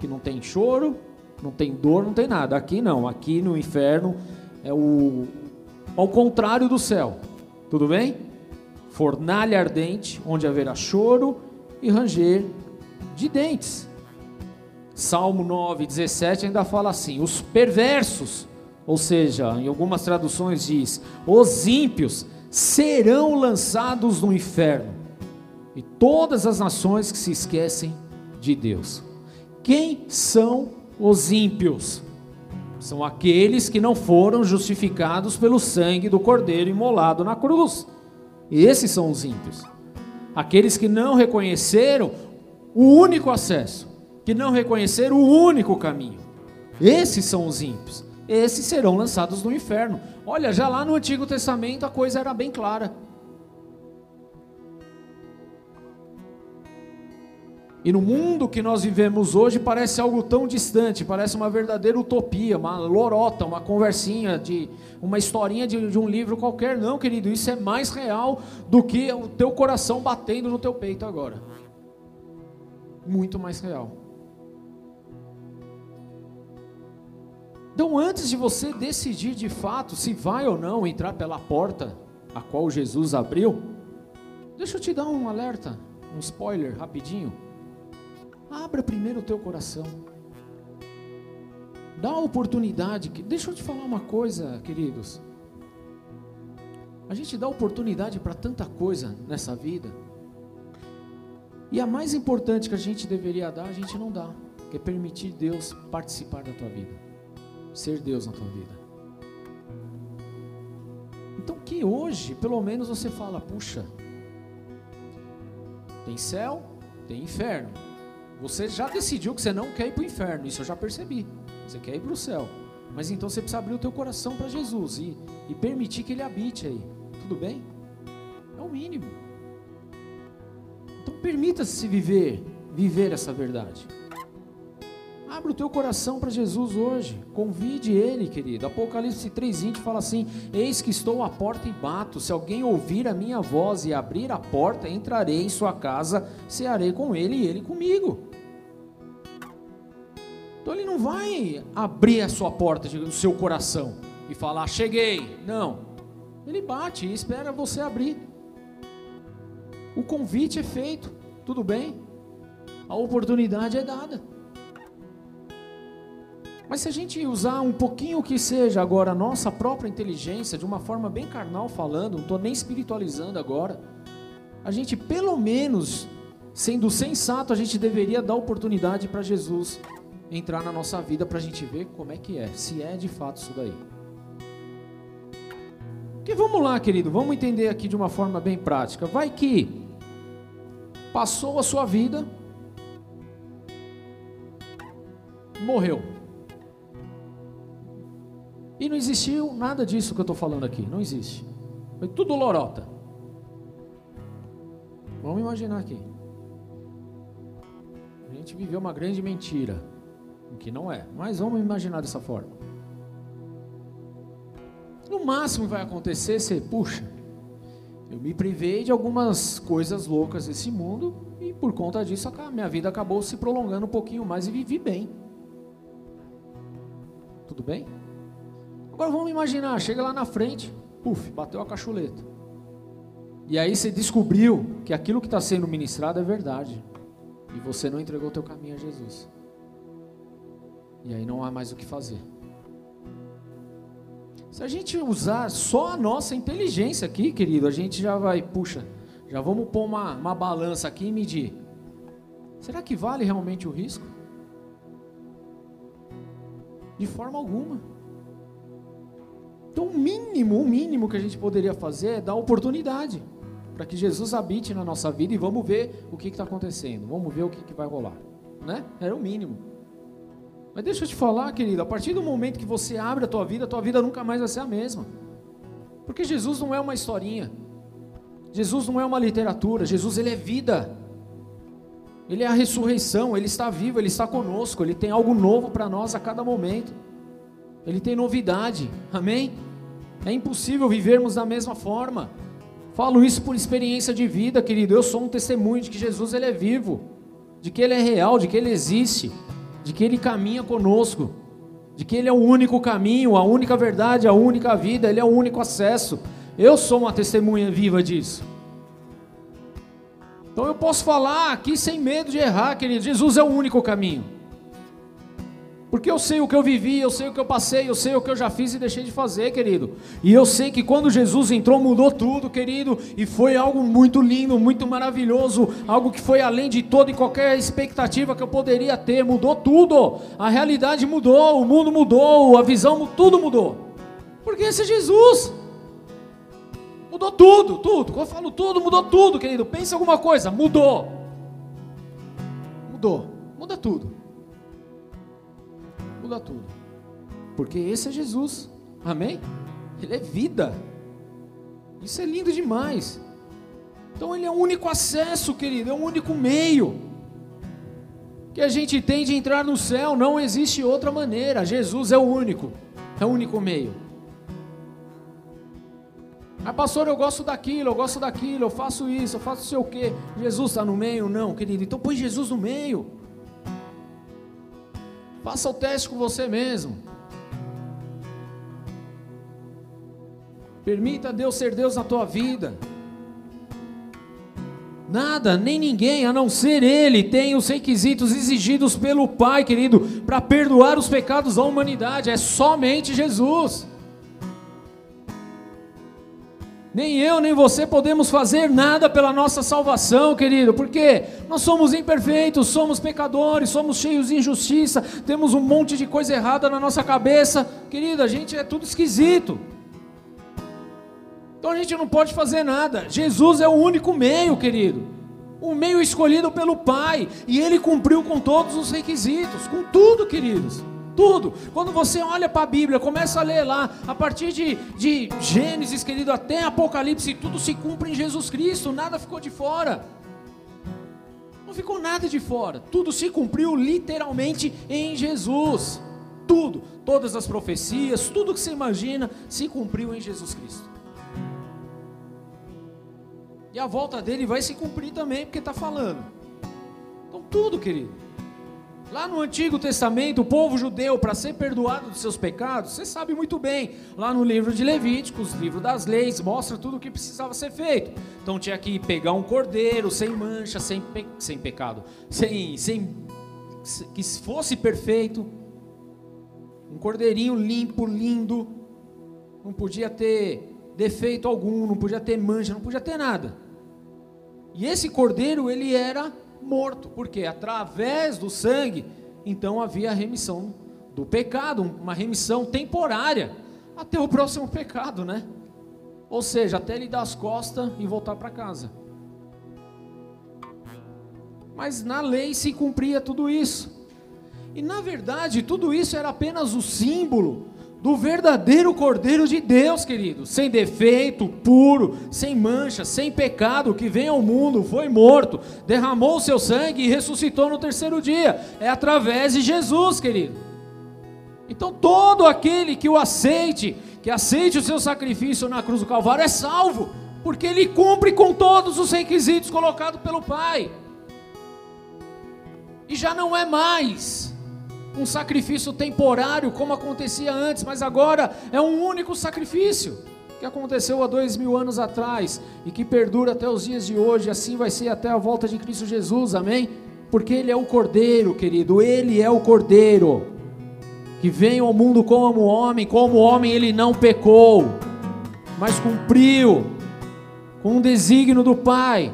[SPEAKER 1] Que não tem choro, não tem dor, não tem nada. Aqui não, aqui no inferno é o, ao contrário do céu. Tudo bem? Fornalha ardente, onde haverá choro e ranger de dentes. Salmo 9, 17 ainda fala assim: os perversos, ou seja, em algumas traduções diz, os ímpios serão lançados no inferno, e todas as nações que se esquecem de Deus. Quem são os ímpios? São aqueles que não foram justificados pelo sangue do cordeiro imolado na cruz. Esses são os ímpios. Aqueles que não reconheceram o único acesso, que não reconheceram o único caminho. Esses são os ímpios. Esses serão lançados no inferno. Olha, já lá no Antigo Testamento a coisa era bem clara. E no mundo que nós vivemos hoje parece algo tão distante, parece uma verdadeira utopia, uma lorota, uma conversinha de uma historinha de, de, um livro qualquer. Não, querido, isso é mais real do que o teu coração batendo no teu peito agora. Muito mais real. Então, antes de você decidir de fato se vai ou não entrar pela porta a qual Jesus abriu, deixa eu te dar um alerta, um spoiler rapidinho. Abra primeiro o teu coração. Dá a oportunidade. Deixa eu te falar uma coisa, queridos. A gente dá oportunidade para tanta coisa nessa vida. E a mais importante que a gente deveria dar, a gente não dá, que é permitir Deus participar da tua vida. Ser Deus na tua vida. Então que hoje, pelo menos você fala, puxa, tem céu, tem inferno. Você já decidiu que você não quer ir para o inferno, isso eu já percebi. Você quer ir para o céu. Mas então você precisa abrir o teu coração para Jesus e, e permitir que Ele habite aí. Tudo bem? É o mínimo. Então permita-se viver, viver essa verdade. Abra o teu coração para Jesus hoje. Convide Ele, querido. Apocalipse 3,20 fala assim: Eis que estou à porta e bato. Se alguém ouvir a minha voz e abrir a porta, entrarei em sua casa, cearei com ele e ele comigo. Então ele não vai abrir a sua porta do seu coração e falar, cheguei. Não. Ele bate e espera você abrir. O convite é feito, tudo bem? A oportunidade é dada. Mas se a gente usar um pouquinho que seja agora a nossa própria inteligência, de uma forma bem carnal falando, não estou nem espiritualizando agora, a gente pelo menos, sendo sensato, a gente deveria dar oportunidade para Jesus entrar na nossa vida para a gente ver como é que é, se é de fato isso daí. Porque vamos lá, querido, vamos entender aqui de uma forma bem prática. Vai que passou a sua vida, morreu. E não existiu nada disso que eu estou falando aqui, não existe. Foi tudo lorota. Vamos imaginar aqui. A gente viveu uma grande mentira o que não é. Mas vamos imaginar dessa forma. No máximo vai acontecer ser, puxa, eu me privei de algumas coisas loucas desse mundo e por conta disso a minha vida acabou se prolongando um pouquinho mais e vivi bem. Tudo bem? Agora vamos imaginar, chega lá na frente, puf, bateu a cachuleta. E aí você descobriu que aquilo que está sendo ministrado é verdade. E você não entregou o teu caminho a Jesus. E aí não há mais o que fazer. Se a gente usar só a nossa inteligência aqui, querido, a gente já vai, puxa, já vamos pôr uma, uma balança aqui e medir. Será que vale realmente o risco? De forma alguma. Então, o mínimo, o mínimo que a gente poderia fazer é dar oportunidade para que Jesus habite na nossa vida e vamos ver o que está acontecendo, vamos ver o que, que vai rolar, né? Era o mínimo. Mas deixa eu te falar, querido, a partir do momento que você abre a tua vida, a tua vida nunca mais vai ser a mesma. Porque Jesus não é uma historinha. Jesus não é uma literatura, Jesus ele é vida. Ele é a ressurreição, ele está vivo, ele está conosco, ele tem algo novo para nós a cada momento. Ele tem novidade. Amém? É impossível vivermos da mesma forma. Falo isso por experiência de vida, querido. Eu sou um testemunho de que Jesus ele é vivo, de que ele é real, de que ele existe, de que ele caminha conosco, de que ele é o único caminho, a única verdade, a única vida, ele é o único acesso. Eu sou uma testemunha viva disso. Então eu posso falar aqui sem medo de errar, querido. Jesus é o único caminho. Porque eu sei o que eu vivi, eu sei o que eu passei, eu sei o que eu já fiz e deixei de fazer, querido. E eu sei que quando Jesus entrou, mudou tudo, querido. E foi algo muito lindo, muito maravilhoso. Algo que foi além de toda e qualquer expectativa que eu poderia ter. Mudou tudo. A realidade mudou, o mundo mudou, a visão, tudo mudou. Porque esse é Jesus. Mudou tudo, tudo. Quando eu falo tudo, mudou tudo, querido. Pensa alguma coisa, mudou. Mudou. Muda tudo muda tudo. Porque esse é Jesus. Amém? Ele é vida. Isso é lindo demais. Então ele é o único acesso, querido, é o único meio que a gente tem de entrar no céu. Não existe outra maneira. Jesus é o único, é o único meio. Ah, pastor, eu gosto daquilo, eu gosto daquilo, eu faço isso, eu faço sei o quê. Jesus está no meio? Não, querido. Então põe Jesus no meio. Faça o teste com você mesmo. Permita Deus ser Deus na tua vida. Nada, nem ninguém, a não ser Ele, tem os requisitos exigidos pelo Pai, querido, para perdoar os pecados da humanidade. É somente Jesus. Nem eu, nem você podemos fazer nada pela nossa salvação, querido, porque nós somos imperfeitos, somos pecadores, somos cheios de injustiça, temos um monte de coisa errada na nossa cabeça, querido, a gente é tudo esquisito. Então a gente não pode fazer nada. Jesus é o único meio, querido. O meio escolhido pelo Pai, e ele cumpriu com todos os requisitos, com tudo, queridos tudo. Quando você olha para a Bíblia, começa a ler lá, a partir de, de Gênesis, querido, até Apocalipse, tudo se cumpre em Jesus Cristo, nada ficou de fora. Não ficou nada de fora, tudo se cumpriu literalmente em Jesus. Tudo, todas as profecias, tudo que você imagina se cumpriu em Jesus Cristo. E a volta dele vai se cumprir também, porque está falando. Então, tudo, querido. Lá no Antigo Testamento, o povo judeu, para ser perdoado dos seus pecados, você sabe muito bem, lá no livro de Levíticos, livro das leis, mostra tudo o que precisava ser feito. Então tinha que pegar um cordeiro sem mancha, sem, pe... sem pecado, sem, sem que fosse perfeito, um cordeirinho limpo, lindo, não podia ter defeito algum, não podia ter mancha, não podia ter nada. E esse cordeiro, ele era morto, porque através do sangue, então havia a remissão do pecado, uma remissão temporária, até o próximo pecado, né? Ou seja, até ele dar as costas e voltar para casa. Mas na lei se cumpria tudo isso. E na verdade, tudo isso era apenas o símbolo do verdadeiro Cordeiro de Deus, querido, sem defeito, puro, sem mancha, sem pecado, que vem ao mundo, foi morto, derramou o seu sangue e ressuscitou no terceiro dia. É através de Jesus, querido. Então todo aquele que o aceite, que aceite o seu sacrifício na cruz do Calvário é salvo, porque ele cumpre com todos os requisitos colocados pelo Pai. E já não é mais um sacrifício temporário, como acontecia antes, mas agora é um único sacrifício que aconteceu há dois mil anos atrás e que perdura até os dias de hoje, assim vai ser até a volta de Cristo Jesus, amém? Porque Ele é o Cordeiro, querido, Ele é o Cordeiro. que veio ao mundo como homem, como homem ele não pecou, mas cumpriu com um desígnio do Pai,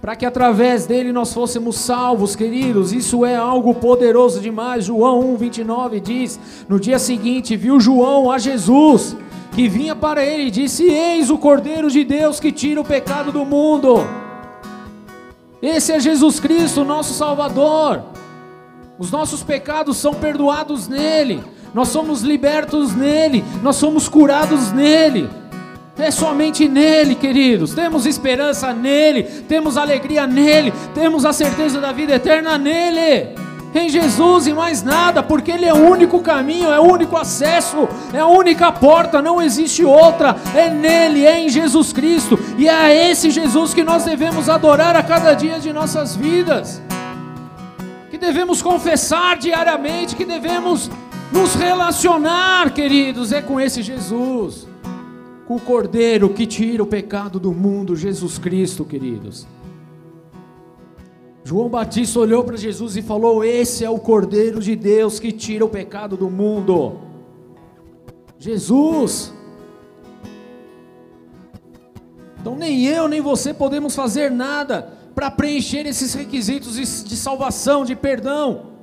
[SPEAKER 1] para que através dele nós fôssemos salvos, queridos. Isso é algo poderoso demais. João 1:29 diz: No dia seguinte viu João a Jesus, que vinha para ele e disse: Eis o Cordeiro de Deus que tira o pecado do mundo. Esse é Jesus Cristo, nosso Salvador. Os nossos pecados são perdoados nele. Nós somos libertos nele, nós somos curados nele. É somente nele, queridos. Temos esperança nele, temos alegria nele, temos a certeza da vida eterna nele. Em Jesus e mais nada, porque Ele é o único caminho, é o único acesso, é a única porta, não existe outra. É nele, é em Jesus Cristo, e é a esse Jesus que nós devemos adorar a cada dia de nossas vidas, que devemos confessar diariamente, que devemos nos relacionar, queridos, é com esse Jesus com o Cordeiro que tira o pecado do mundo, Jesus Cristo, queridos. João Batista olhou para Jesus e falou: Esse é o Cordeiro de Deus que tira o pecado do mundo. Jesus. Então nem eu nem você podemos fazer nada para preencher esses requisitos de salvação, de perdão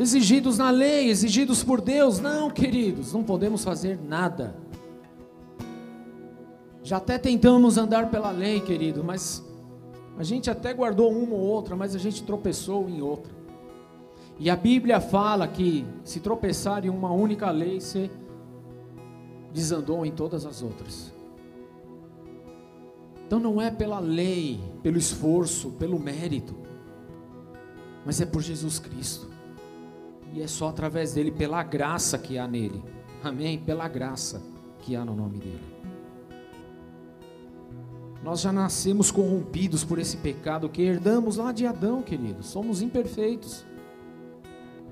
[SPEAKER 1] exigidos na lei, exigidos por Deus. Não, queridos, não podemos fazer nada. Já até tentamos andar pela lei, querido, mas a gente até guardou uma ou outra, mas a gente tropeçou em outra. E a Bíblia fala que se tropeçar em uma única lei, você desandou em todas as outras. Então não é pela lei, pelo esforço, pelo mérito, mas é por Jesus Cristo. E é só através dele, pela graça que há nele. Amém? Pela graça que há no nome dele. Nós já nascemos corrompidos por esse pecado que herdamos lá de Adão, queridos. Somos imperfeitos.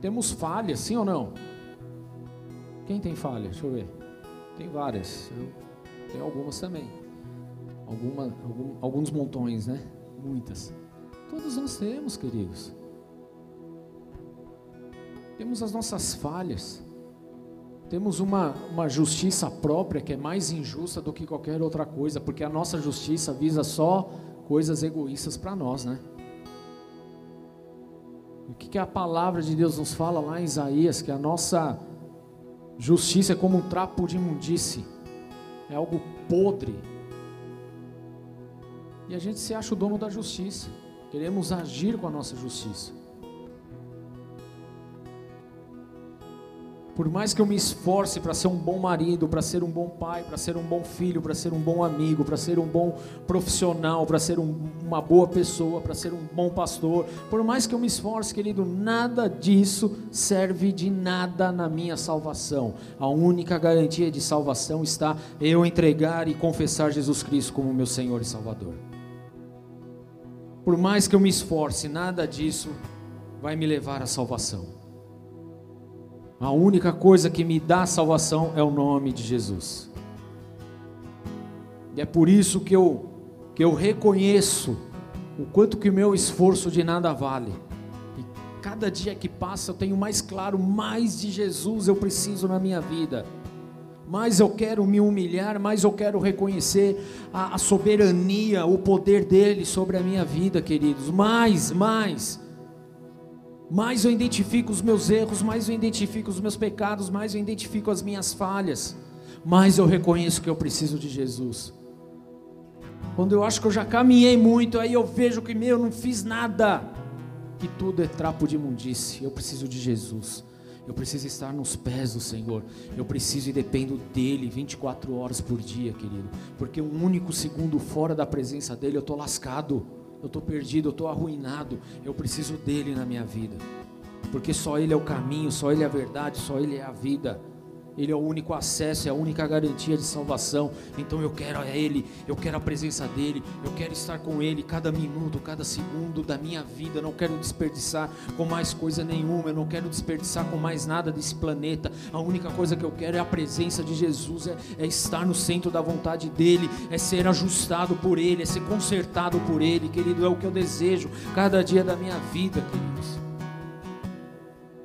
[SPEAKER 1] Temos falhas, sim ou não? Quem tem falha? Deixa eu ver. Tem várias. Eu tenho algumas também. Alguma, algum, alguns montões, né? Muitas. Todos nós temos, queridos. Temos as nossas falhas. Temos uma, uma justiça própria que é mais injusta do que qualquer outra coisa, porque a nossa justiça visa só coisas egoístas para nós, né? O que, que a palavra de Deus nos fala lá em Isaías? Que a nossa justiça é como um trapo de imundície, é algo podre. E a gente se acha o dono da justiça, queremos agir com a nossa justiça. Por mais que eu me esforce para ser um bom marido, para ser um bom pai, para ser um bom filho, para ser um bom amigo, para ser um bom profissional, para ser um, uma boa pessoa, para ser um bom pastor, por mais que eu me esforce, querido, nada disso serve de nada na minha salvação. A única garantia de salvação está eu entregar e confessar Jesus Cristo como meu Senhor e Salvador. Por mais que eu me esforce, nada disso vai me levar à salvação. A única coisa que me dá salvação é o nome de Jesus. E é por isso que eu, que eu reconheço o quanto que o meu esforço de nada vale. E cada dia que passa eu tenho mais claro, mais de Jesus eu preciso na minha vida. Mais eu quero me humilhar, mais eu quero reconhecer a, a soberania, o poder dele sobre a minha vida, queridos. Mais, mais mais eu identifico os meus erros, mais eu identifico os meus pecados, mais eu identifico as minhas falhas, mais eu reconheço que eu preciso de Jesus. Quando eu acho que eu já caminhei muito, aí eu vejo que meu, eu não fiz nada, que tudo é trapo de imundície. Eu preciso de Jesus. Eu preciso estar nos pés do Senhor. Eu preciso e dependo dele 24 horas por dia, querido. Porque um único segundo fora da presença dele eu estou lascado eu estou perdido, eu estou arruinado, eu preciso dele na minha vida, porque só ele é o caminho, só ele é a verdade, só ele é a vida. Ele é o único acesso, é a única garantia de salvação. Então eu quero a Ele, eu quero a presença dEle, eu quero estar com Ele cada minuto, cada segundo da minha vida. Eu não quero desperdiçar com mais coisa nenhuma, eu não quero desperdiçar com mais nada desse planeta. A única coisa que eu quero é a presença de Jesus, é, é estar no centro da vontade dEle, é ser ajustado por Ele, é ser consertado por Ele, querido. É o que eu desejo cada dia da minha vida, queridos.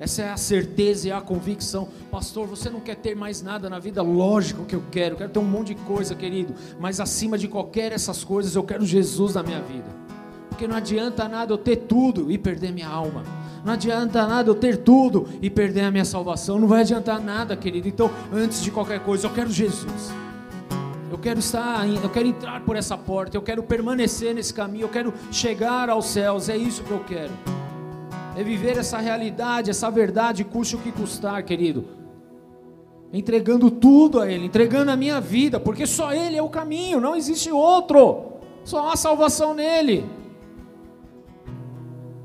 [SPEAKER 1] Essa é a certeza e a convicção. Pastor, você não quer ter mais nada na vida? Lógico que eu quero. Eu quero ter um monte de coisa, querido. Mas acima de qualquer essas coisas, eu quero Jesus na minha vida. Porque não adianta nada eu ter tudo e perder minha alma. Não adianta nada eu ter tudo e perder a minha salvação. Não vai adiantar nada, querido. Então, antes de qualquer coisa, eu quero Jesus. Eu quero estar, eu quero entrar por essa porta, eu quero permanecer nesse caminho, eu quero chegar aos céus. É isso que eu quero. É viver essa realidade, essa verdade, custe o que custar, querido. Entregando tudo a Ele, entregando a minha vida, porque só Ele é o caminho, não existe outro. Só há salvação nele.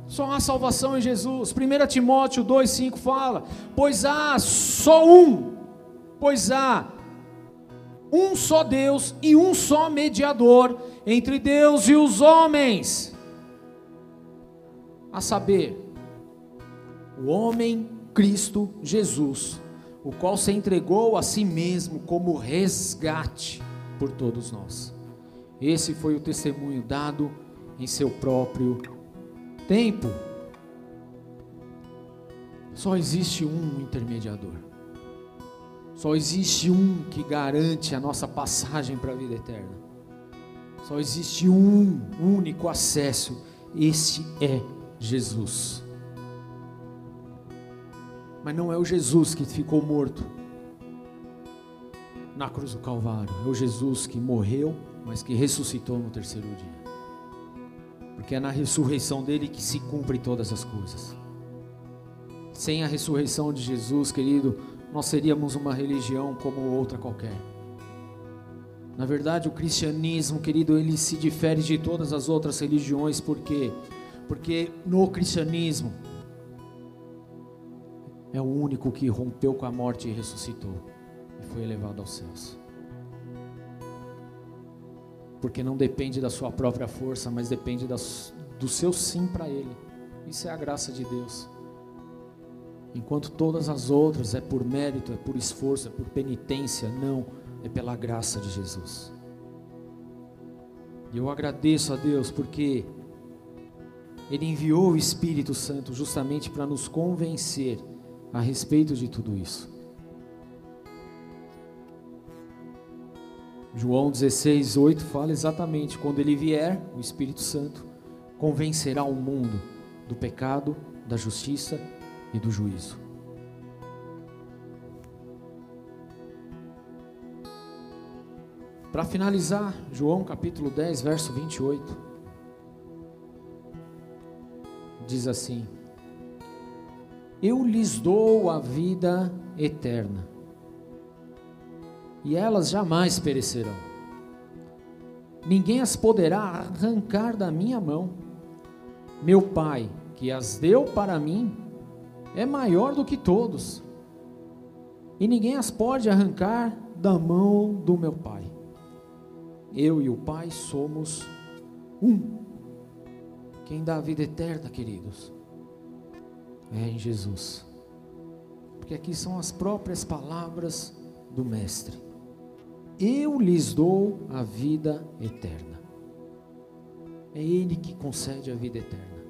[SPEAKER 1] Só há salvação em Jesus. 1 Timóteo 2,5 fala: Pois há só um, pois há um só Deus e um só mediador entre Deus e os homens, a saber, o homem Cristo Jesus, o qual se entregou a si mesmo como resgate por todos nós. Esse foi o testemunho dado em seu próprio tempo. Só existe um intermediador. Só existe um que garante a nossa passagem para a vida eterna. Só existe um único acesso. Esse é Jesus. Mas não é o Jesus que ficou morto na cruz do Calvário. É o Jesus que morreu, mas que ressuscitou no terceiro dia porque é na ressurreição dele que se cumpre todas as coisas. Sem a ressurreição de Jesus, querido, nós seríamos uma religião como outra qualquer. Na verdade, o cristianismo, querido, ele se difere de todas as outras religiões, por quê? Porque no cristianismo é o único que rompeu com a morte e ressuscitou e foi elevado aos céus porque não depende da sua própria força, mas depende das, do seu sim para Ele. Isso é a graça de Deus. Enquanto todas as outras é por mérito, é por esforço, é por penitência, não, é pela graça de Jesus. E eu agradeço a Deus porque Ele enviou o Espírito Santo justamente para nos convencer a respeito de tudo isso. João 16, 8 fala exatamente: quando ele vier, o Espírito Santo convencerá o mundo do pecado, da justiça e do juízo. Para finalizar, João capítulo 10, verso 28, diz assim: Eu lhes dou a vida eterna e elas jamais perecerão. Ninguém as poderá arrancar da minha mão. Meu Pai, que as deu para mim, é maior do que todos, e ninguém as pode arrancar da mão do meu Pai. Eu e o Pai somos um. Quem dá a vida eterna, queridos, é em Jesus. Porque aqui são as próprias palavras do Mestre eu lhes dou a vida eterna. É Ele que concede a vida eterna.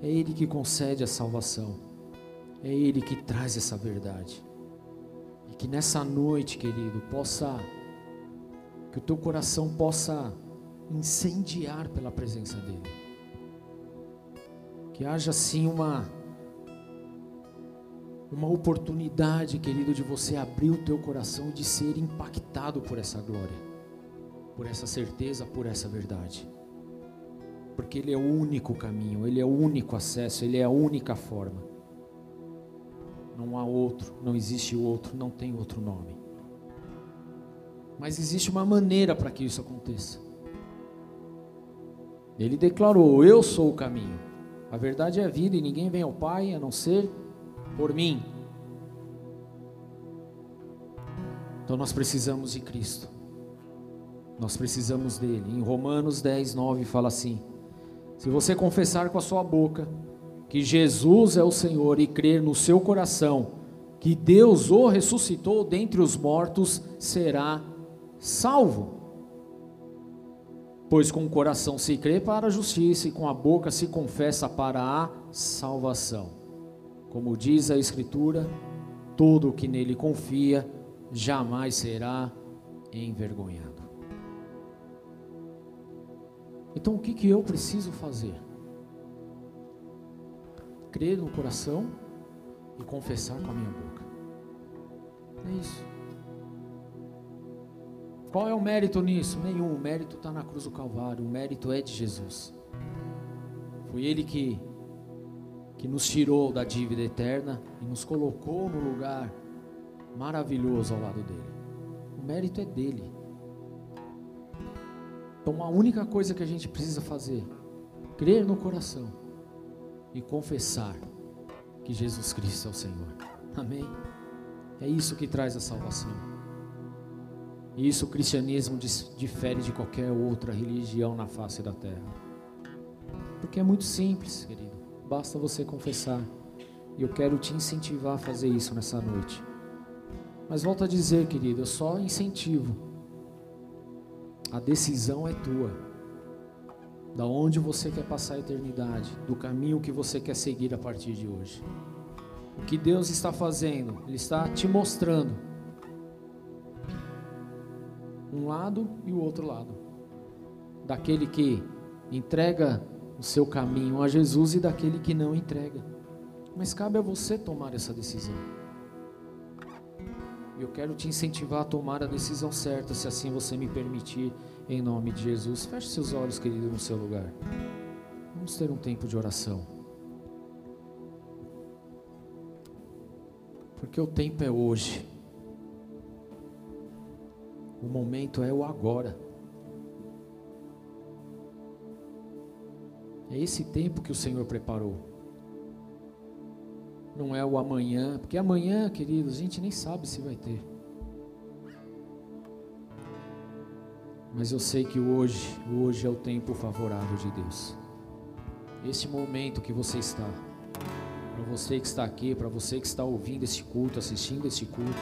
[SPEAKER 1] É Ele que concede a salvação. É Ele que traz essa verdade. E que nessa noite, querido, possa, que o teu coração possa incendiar pela presença dEle. Que haja assim uma uma oportunidade, querido, de você abrir o teu coração e de ser impactado por essa glória, por essa certeza, por essa verdade. Porque Ele é o único caminho, Ele é o único acesso, Ele é a única forma. Não há outro, não existe outro, não tem outro nome. Mas existe uma maneira para que isso aconteça. Ele declarou: Eu sou o caminho. A verdade é a vida e ninguém vem ao Pai a não ser por mim. Então nós precisamos de Cristo. Nós precisamos dele. Em Romanos 10, 9 fala assim: Se você confessar com a sua boca que Jesus é o Senhor e crer no seu coração que Deus o ressuscitou dentre os mortos, será salvo. Pois com o coração se crê para a justiça e com a boca se confessa para a salvação. Como diz a Escritura, todo o que nele confia jamais será envergonhado. Então, o que, que eu preciso fazer? Crer no coração e confessar com a minha boca. É isso. Qual é o mérito nisso? Nenhum. O mérito está na cruz do Calvário. O mérito é de Jesus. Foi Ele que, que nos tirou da dívida eterna e nos colocou no lugar maravilhoso ao lado dele. O mérito é dele. Então a única coisa que a gente precisa fazer, crer no coração e confessar que Jesus Cristo é o Senhor. Amém? É isso que traz a salvação. E isso o cristianismo difere de qualquer outra religião na face da terra. Porque é muito simples, querido. Basta você confessar. E eu quero te incentivar a fazer isso nessa noite. Mas volto a dizer, querido, eu só incentivo. A decisão é tua. Da onde você quer passar a eternidade, do caminho que você quer seguir a partir de hoje. O que Deus está fazendo, Ele está te mostrando um lado e o outro lado. Daquele que entrega o seu caminho a Jesus e daquele que não entrega. Mas cabe a você tomar essa decisão. Eu quero te incentivar a tomar a decisão certa, se assim você me permitir, em nome de Jesus. Feche seus olhos, querido, no seu lugar. Vamos ter um tempo de oração. Porque o tempo é hoje. O momento é o agora. É esse tempo que o Senhor preparou. Não é o amanhã, porque amanhã, queridos, a gente nem sabe se vai ter. Mas eu sei que hoje, hoje é o tempo favorável de Deus. Esse momento que você está, para você que está aqui, para você que está ouvindo esse culto, assistindo esse culto,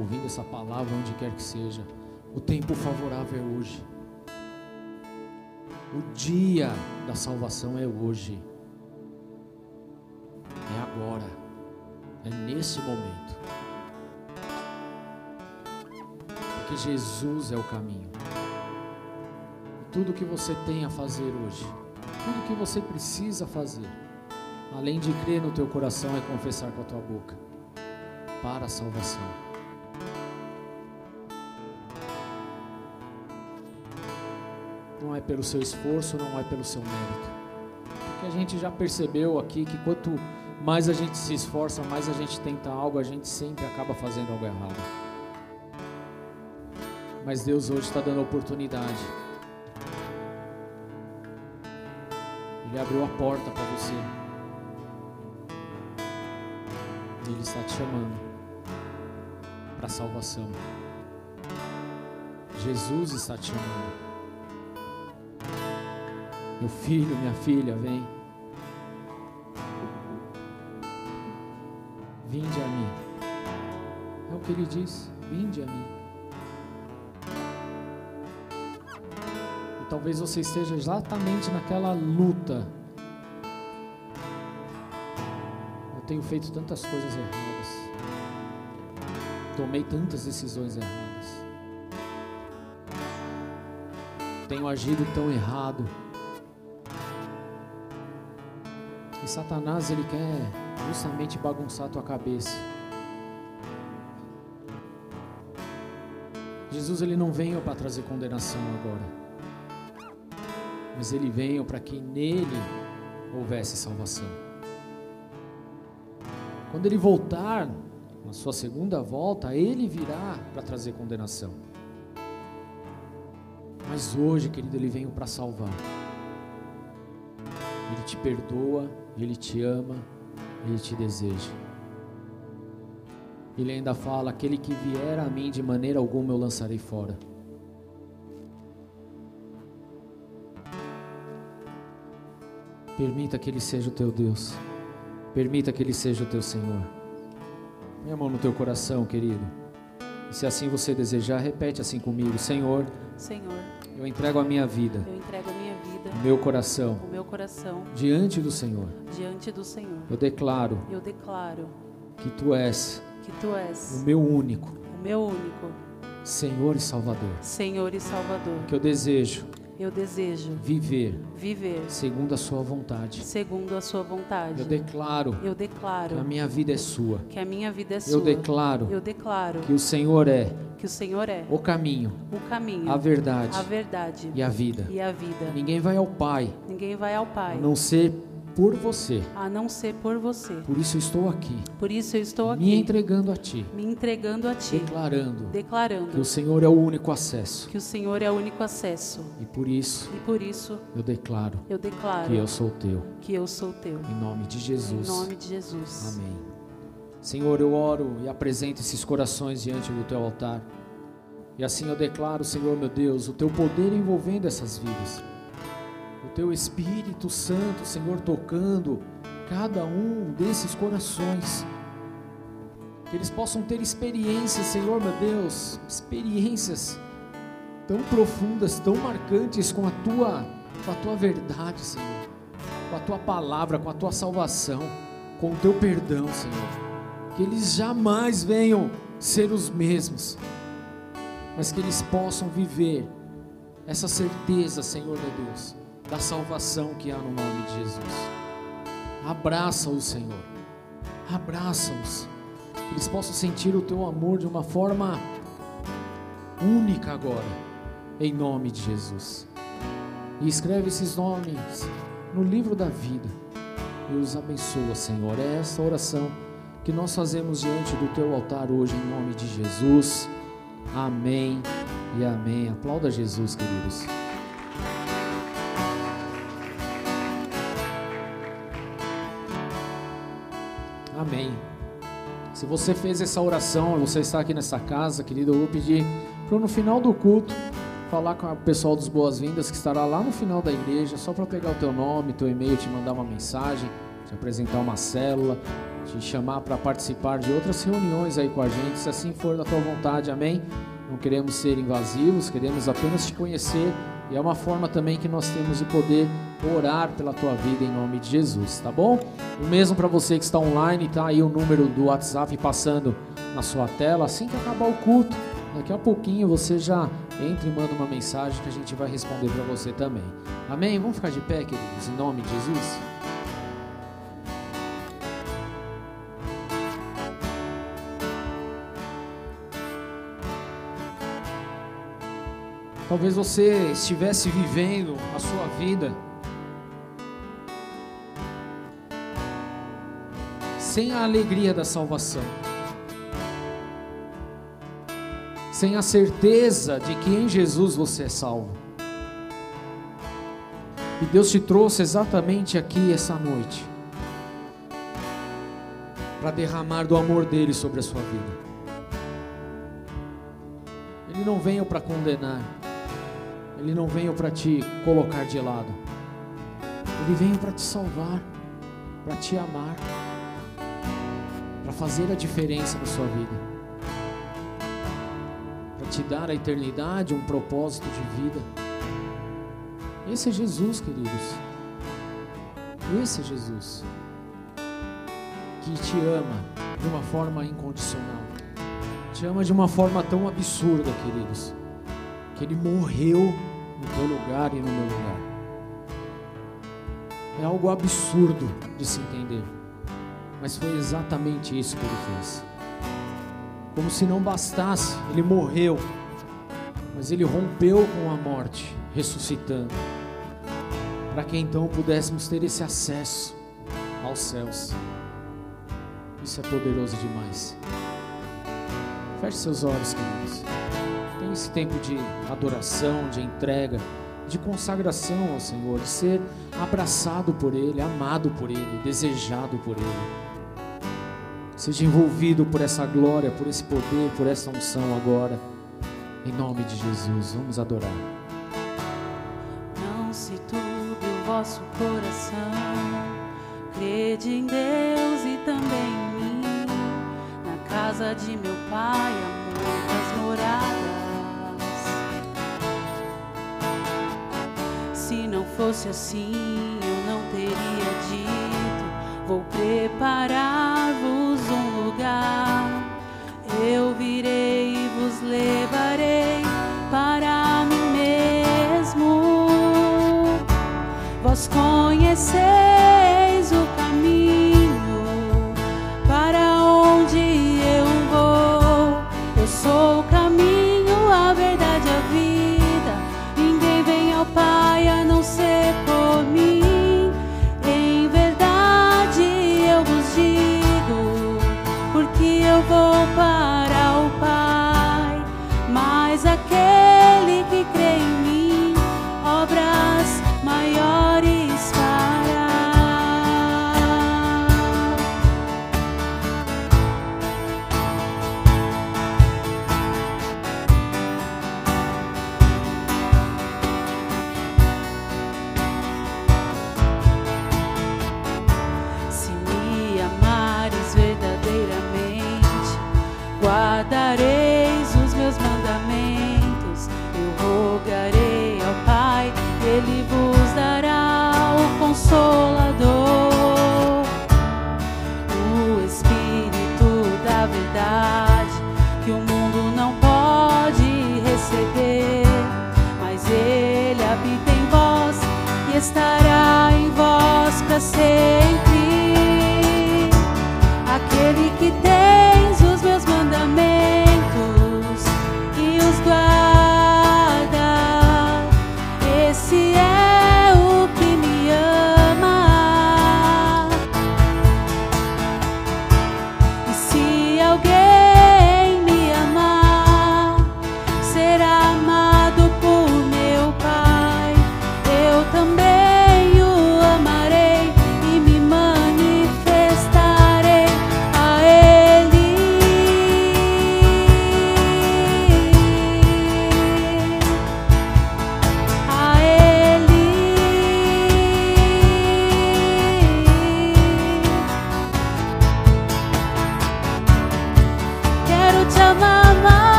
[SPEAKER 1] ouvindo essa palavra onde quer que seja, o tempo favorável é hoje. O dia da salvação é hoje. É agora. É nesse momento. Porque Jesus é o caminho. Tudo que você tem a fazer hoje, tudo que você precisa fazer, além de crer no teu coração, é confessar com a tua boca para a salvação. Não é pelo seu esforço, não é pelo seu mérito. Porque a gente já percebeu aqui que quanto mais a gente se esforça, mais a gente tenta algo, a gente sempre acaba fazendo algo errado. Mas Deus hoje está dando oportunidade. Ele abriu a porta para você. Ele está te chamando para salvação. Jesus está te chamando. Meu filho, minha filha, vem. Vinde a mim. É o que ele diz: Vinde a mim. E talvez você esteja exatamente naquela luta. Eu tenho feito tantas coisas erradas. Tomei tantas decisões erradas. Tenho agido tão errado. Satanás ele quer justamente bagunçar a tua cabeça. Jesus ele não veio para trazer condenação agora, mas ele veio para que nele houvesse salvação. Quando ele voltar na sua segunda volta, ele virá para trazer condenação. Mas hoje, querido, ele veio para salvar. Ele te perdoa, Ele te ama, Ele te deseja. Ele ainda fala: aquele que vier a mim de maneira alguma eu lançarei fora. Permita que Ele seja o teu Deus. Permita que Ele seja o teu Senhor. Põe a mão no teu coração, querido. E se assim você desejar, repete assim comigo: Senhor,
[SPEAKER 2] Senhor,
[SPEAKER 1] eu entrego a minha vida.
[SPEAKER 2] Eu entrego a minha
[SPEAKER 1] meu coração
[SPEAKER 2] o meu coração
[SPEAKER 1] diante do Senhor.
[SPEAKER 2] diante do Senhor.
[SPEAKER 1] Eu declaro
[SPEAKER 2] Eu declaro
[SPEAKER 1] que tu és
[SPEAKER 2] que tu
[SPEAKER 1] o
[SPEAKER 2] és
[SPEAKER 1] meu único
[SPEAKER 2] o meu único
[SPEAKER 1] Senhor e Salvador.
[SPEAKER 2] Senhor e Salvador.
[SPEAKER 1] Que eu desejo
[SPEAKER 2] Eu desejo
[SPEAKER 1] viver
[SPEAKER 2] viver
[SPEAKER 1] segundo a sua vontade.
[SPEAKER 2] segundo a sua
[SPEAKER 1] Eu
[SPEAKER 2] vontade.
[SPEAKER 1] declaro
[SPEAKER 2] Eu
[SPEAKER 1] que
[SPEAKER 2] declaro
[SPEAKER 1] a minha vida é sua.
[SPEAKER 2] que a minha vida é
[SPEAKER 1] Eu
[SPEAKER 2] sua.
[SPEAKER 1] declaro
[SPEAKER 2] Eu declaro
[SPEAKER 1] que o Senhor é
[SPEAKER 2] que o Senhor é
[SPEAKER 1] o caminho,
[SPEAKER 2] o caminho,
[SPEAKER 1] a verdade
[SPEAKER 2] a verdade
[SPEAKER 1] e a vida.
[SPEAKER 2] e a vida.
[SPEAKER 1] Ninguém vai ao Pai
[SPEAKER 2] Ninguém vai ao
[SPEAKER 1] a
[SPEAKER 2] Pai
[SPEAKER 1] não ser por você.
[SPEAKER 2] a não ser por você.
[SPEAKER 1] Por isso eu estou aqui,
[SPEAKER 2] Por isso eu estou
[SPEAKER 1] me
[SPEAKER 2] aqui
[SPEAKER 1] entregando a Ti,
[SPEAKER 2] me entregando a Ti,
[SPEAKER 1] declarando que
[SPEAKER 2] declarando
[SPEAKER 1] o Senhor é o único acesso.
[SPEAKER 2] que o Senhor é o único acesso.
[SPEAKER 1] E por isso
[SPEAKER 2] E por isso
[SPEAKER 1] eu declaro
[SPEAKER 2] eu declaro
[SPEAKER 1] que eu sou teu.
[SPEAKER 2] que eu sou teu.
[SPEAKER 1] Em nome de
[SPEAKER 2] Em
[SPEAKER 1] Jesus.
[SPEAKER 2] nome de Jesus.
[SPEAKER 1] Amém. Senhor, eu oro e apresento esses corações diante do teu altar. E assim eu declaro, Senhor meu Deus, o teu poder envolvendo essas vidas. O teu Espírito Santo, Senhor, tocando cada um desses corações. Que eles possam ter experiências, Senhor meu Deus, experiências tão profundas, tão marcantes com a tua, com a tua verdade, Senhor. Com a tua palavra, com a tua salvação, com o teu perdão, Senhor. Que eles jamais venham ser os mesmos, mas que eles possam viver essa certeza, Senhor meu Deus, da salvação que há no nome de Jesus. Abraça-os, Senhor. Abraça-os. Que eles possam sentir o teu amor de uma forma única agora, em nome de Jesus. E escreve esses nomes no livro da vida e os abençoa, Senhor. É essa oração que nós fazemos diante do teu altar hoje, em nome de Jesus. Amém e amém. Aplauda Jesus, queridos. Amém. Se você fez essa oração, você está aqui nessa casa, querido, eu vou pedir para no final do culto falar com o pessoal dos Boas-Vindas que estará lá no final da igreja, só para pegar o teu nome, teu e-mail, te mandar uma mensagem, te apresentar uma célula, te chamar para participar de outras reuniões aí com a gente, se assim for da tua vontade, amém? Não queremos ser invasivos, queremos apenas te conhecer e é uma forma também que nós temos de poder orar pela tua vida em nome de Jesus, tá bom? O mesmo para você que está online, tá aí o número do WhatsApp passando na sua tela, assim que acabar o culto, daqui a pouquinho você já entra e manda uma mensagem que a gente vai responder para você também. Amém? Vamos ficar de pé, queridos, em nome de Jesus. Talvez você estivesse vivendo a sua vida sem a alegria da salvação, sem a certeza de que em Jesus você é salvo. E Deus te trouxe exatamente aqui essa noite para derramar do amor dele sobre a sua vida. Ele não veio para condenar. Ele não veio para te colocar de lado. Ele veio para te salvar, para te amar, para fazer a diferença na sua vida, para te dar a eternidade, um propósito de vida. Esse é Jesus, queridos. Esse é Jesus que te ama de uma forma incondicional. Te ama de uma forma tão absurda, queridos, que ele morreu no teu lugar e no meu lugar. É algo absurdo de se entender, mas foi exatamente isso que ele fez. Como se não bastasse, ele morreu, mas ele rompeu com a morte, ressuscitando, para que então pudéssemos ter esse acesso aos céus. Isso é poderoso demais. Feche seus olhos, queridos. Esse tempo de adoração, de entrega, de consagração ao Senhor, de ser abraçado por Ele, amado por Ele, desejado por Ele. Seja envolvido por essa glória, por esse poder, por essa unção agora. Em nome de Jesus, vamos adorar.
[SPEAKER 2] Não se turbe o vosso coração, crede em Deus e também em mim. Na casa de meu pai há muitas moradas. Se não fosse assim, eu não teria dito: Vou preparar-vos um lugar. Eu virei e vos levarei para mim mesmo. Vós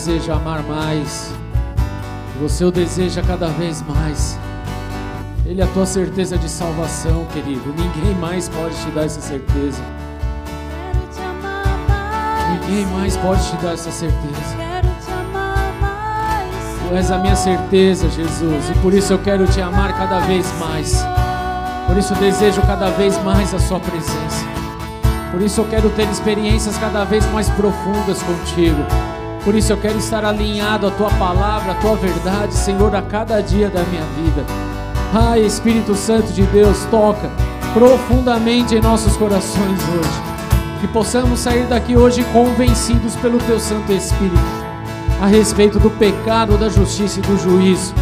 [SPEAKER 1] deseja amar mais. Você o deseja cada vez mais. Ele é a tua certeza de salvação, querido. Ninguém mais pode te dar essa certeza. Ninguém mais pode te dar essa certeza. Tu és a minha certeza, Jesus, e por isso eu quero te amar cada vez mais. Por isso eu desejo cada vez mais a Sua presença. Por isso eu quero ter experiências cada vez mais profundas contigo. Por isso eu quero estar alinhado à Tua palavra, à Tua verdade, Senhor, a cada dia da minha vida. Ai, Espírito Santo de Deus, toca profundamente em nossos corações hoje. Que possamos sair daqui hoje convencidos pelo Teu Santo Espírito a respeito do pecado, da justiça e do juízo.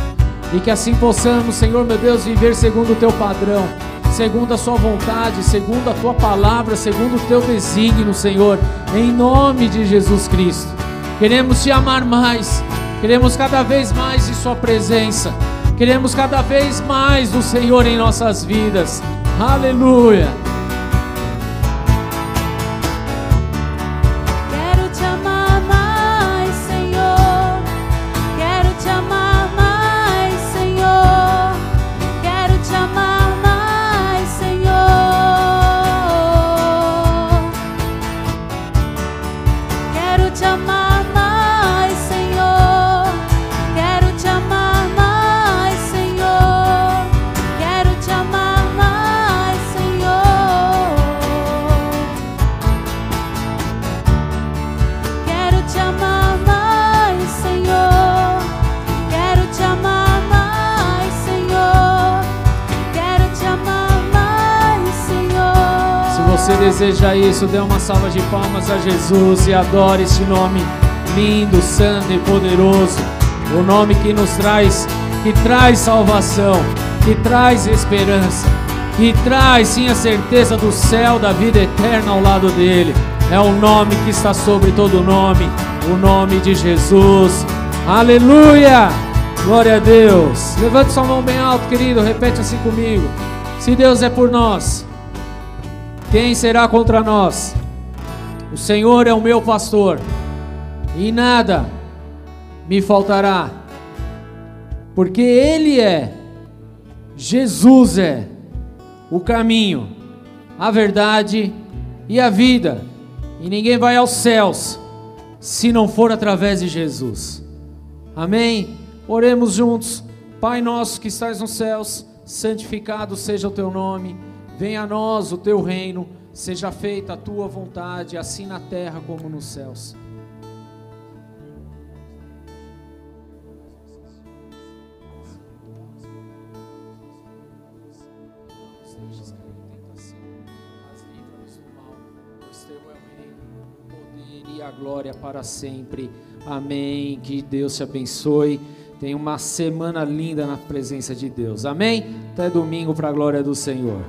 [SPEAKER 1] E que assim possamos, Senhor meu Deus, viver segundo o teu padrão, segundo a sua vontade, segundo a tua palavra, segundo o teu desígnio, Senhor, em nome de Jesus Cristo. Queremos te amar mais, queremos cada vez mais de sua presença, queremos cada vez mais do Senhor em nossas vidas. Aleluia. Isso, dê uma salva de palmas a Jesus e adore este nome lindo, santo e poderoso. O nome que nos traz, que traz salvação, que traz esperança, que traz sim a certeza do céu, da vida eterna ao lado dele. É o nome que está sobre todo nome, o nome de Jesus. Aleluia! Glória a Deus. Levante sua mão bem alto, querido. Repete assim comigo. Se Deus é por nós, quem será contra nós? O Senhor é o meu pastor, e nada me faltará, porque Ele é, Jesus é, o caminho, a verdade e a vida, e ninguém vai aos céus se não for através de Jesus. Amém? Oremos juntos. Pai nosso que estás nos céus, santificado seja o teu nome, venha a nós o teu reino, seja feita a tua vontade, assim na terra como nos céus. glória para sempre. Amém. Que Deus te abençoe. Tenha uma semana linda na presença de Deus. Amém? Até domingo para a glória do Senhor.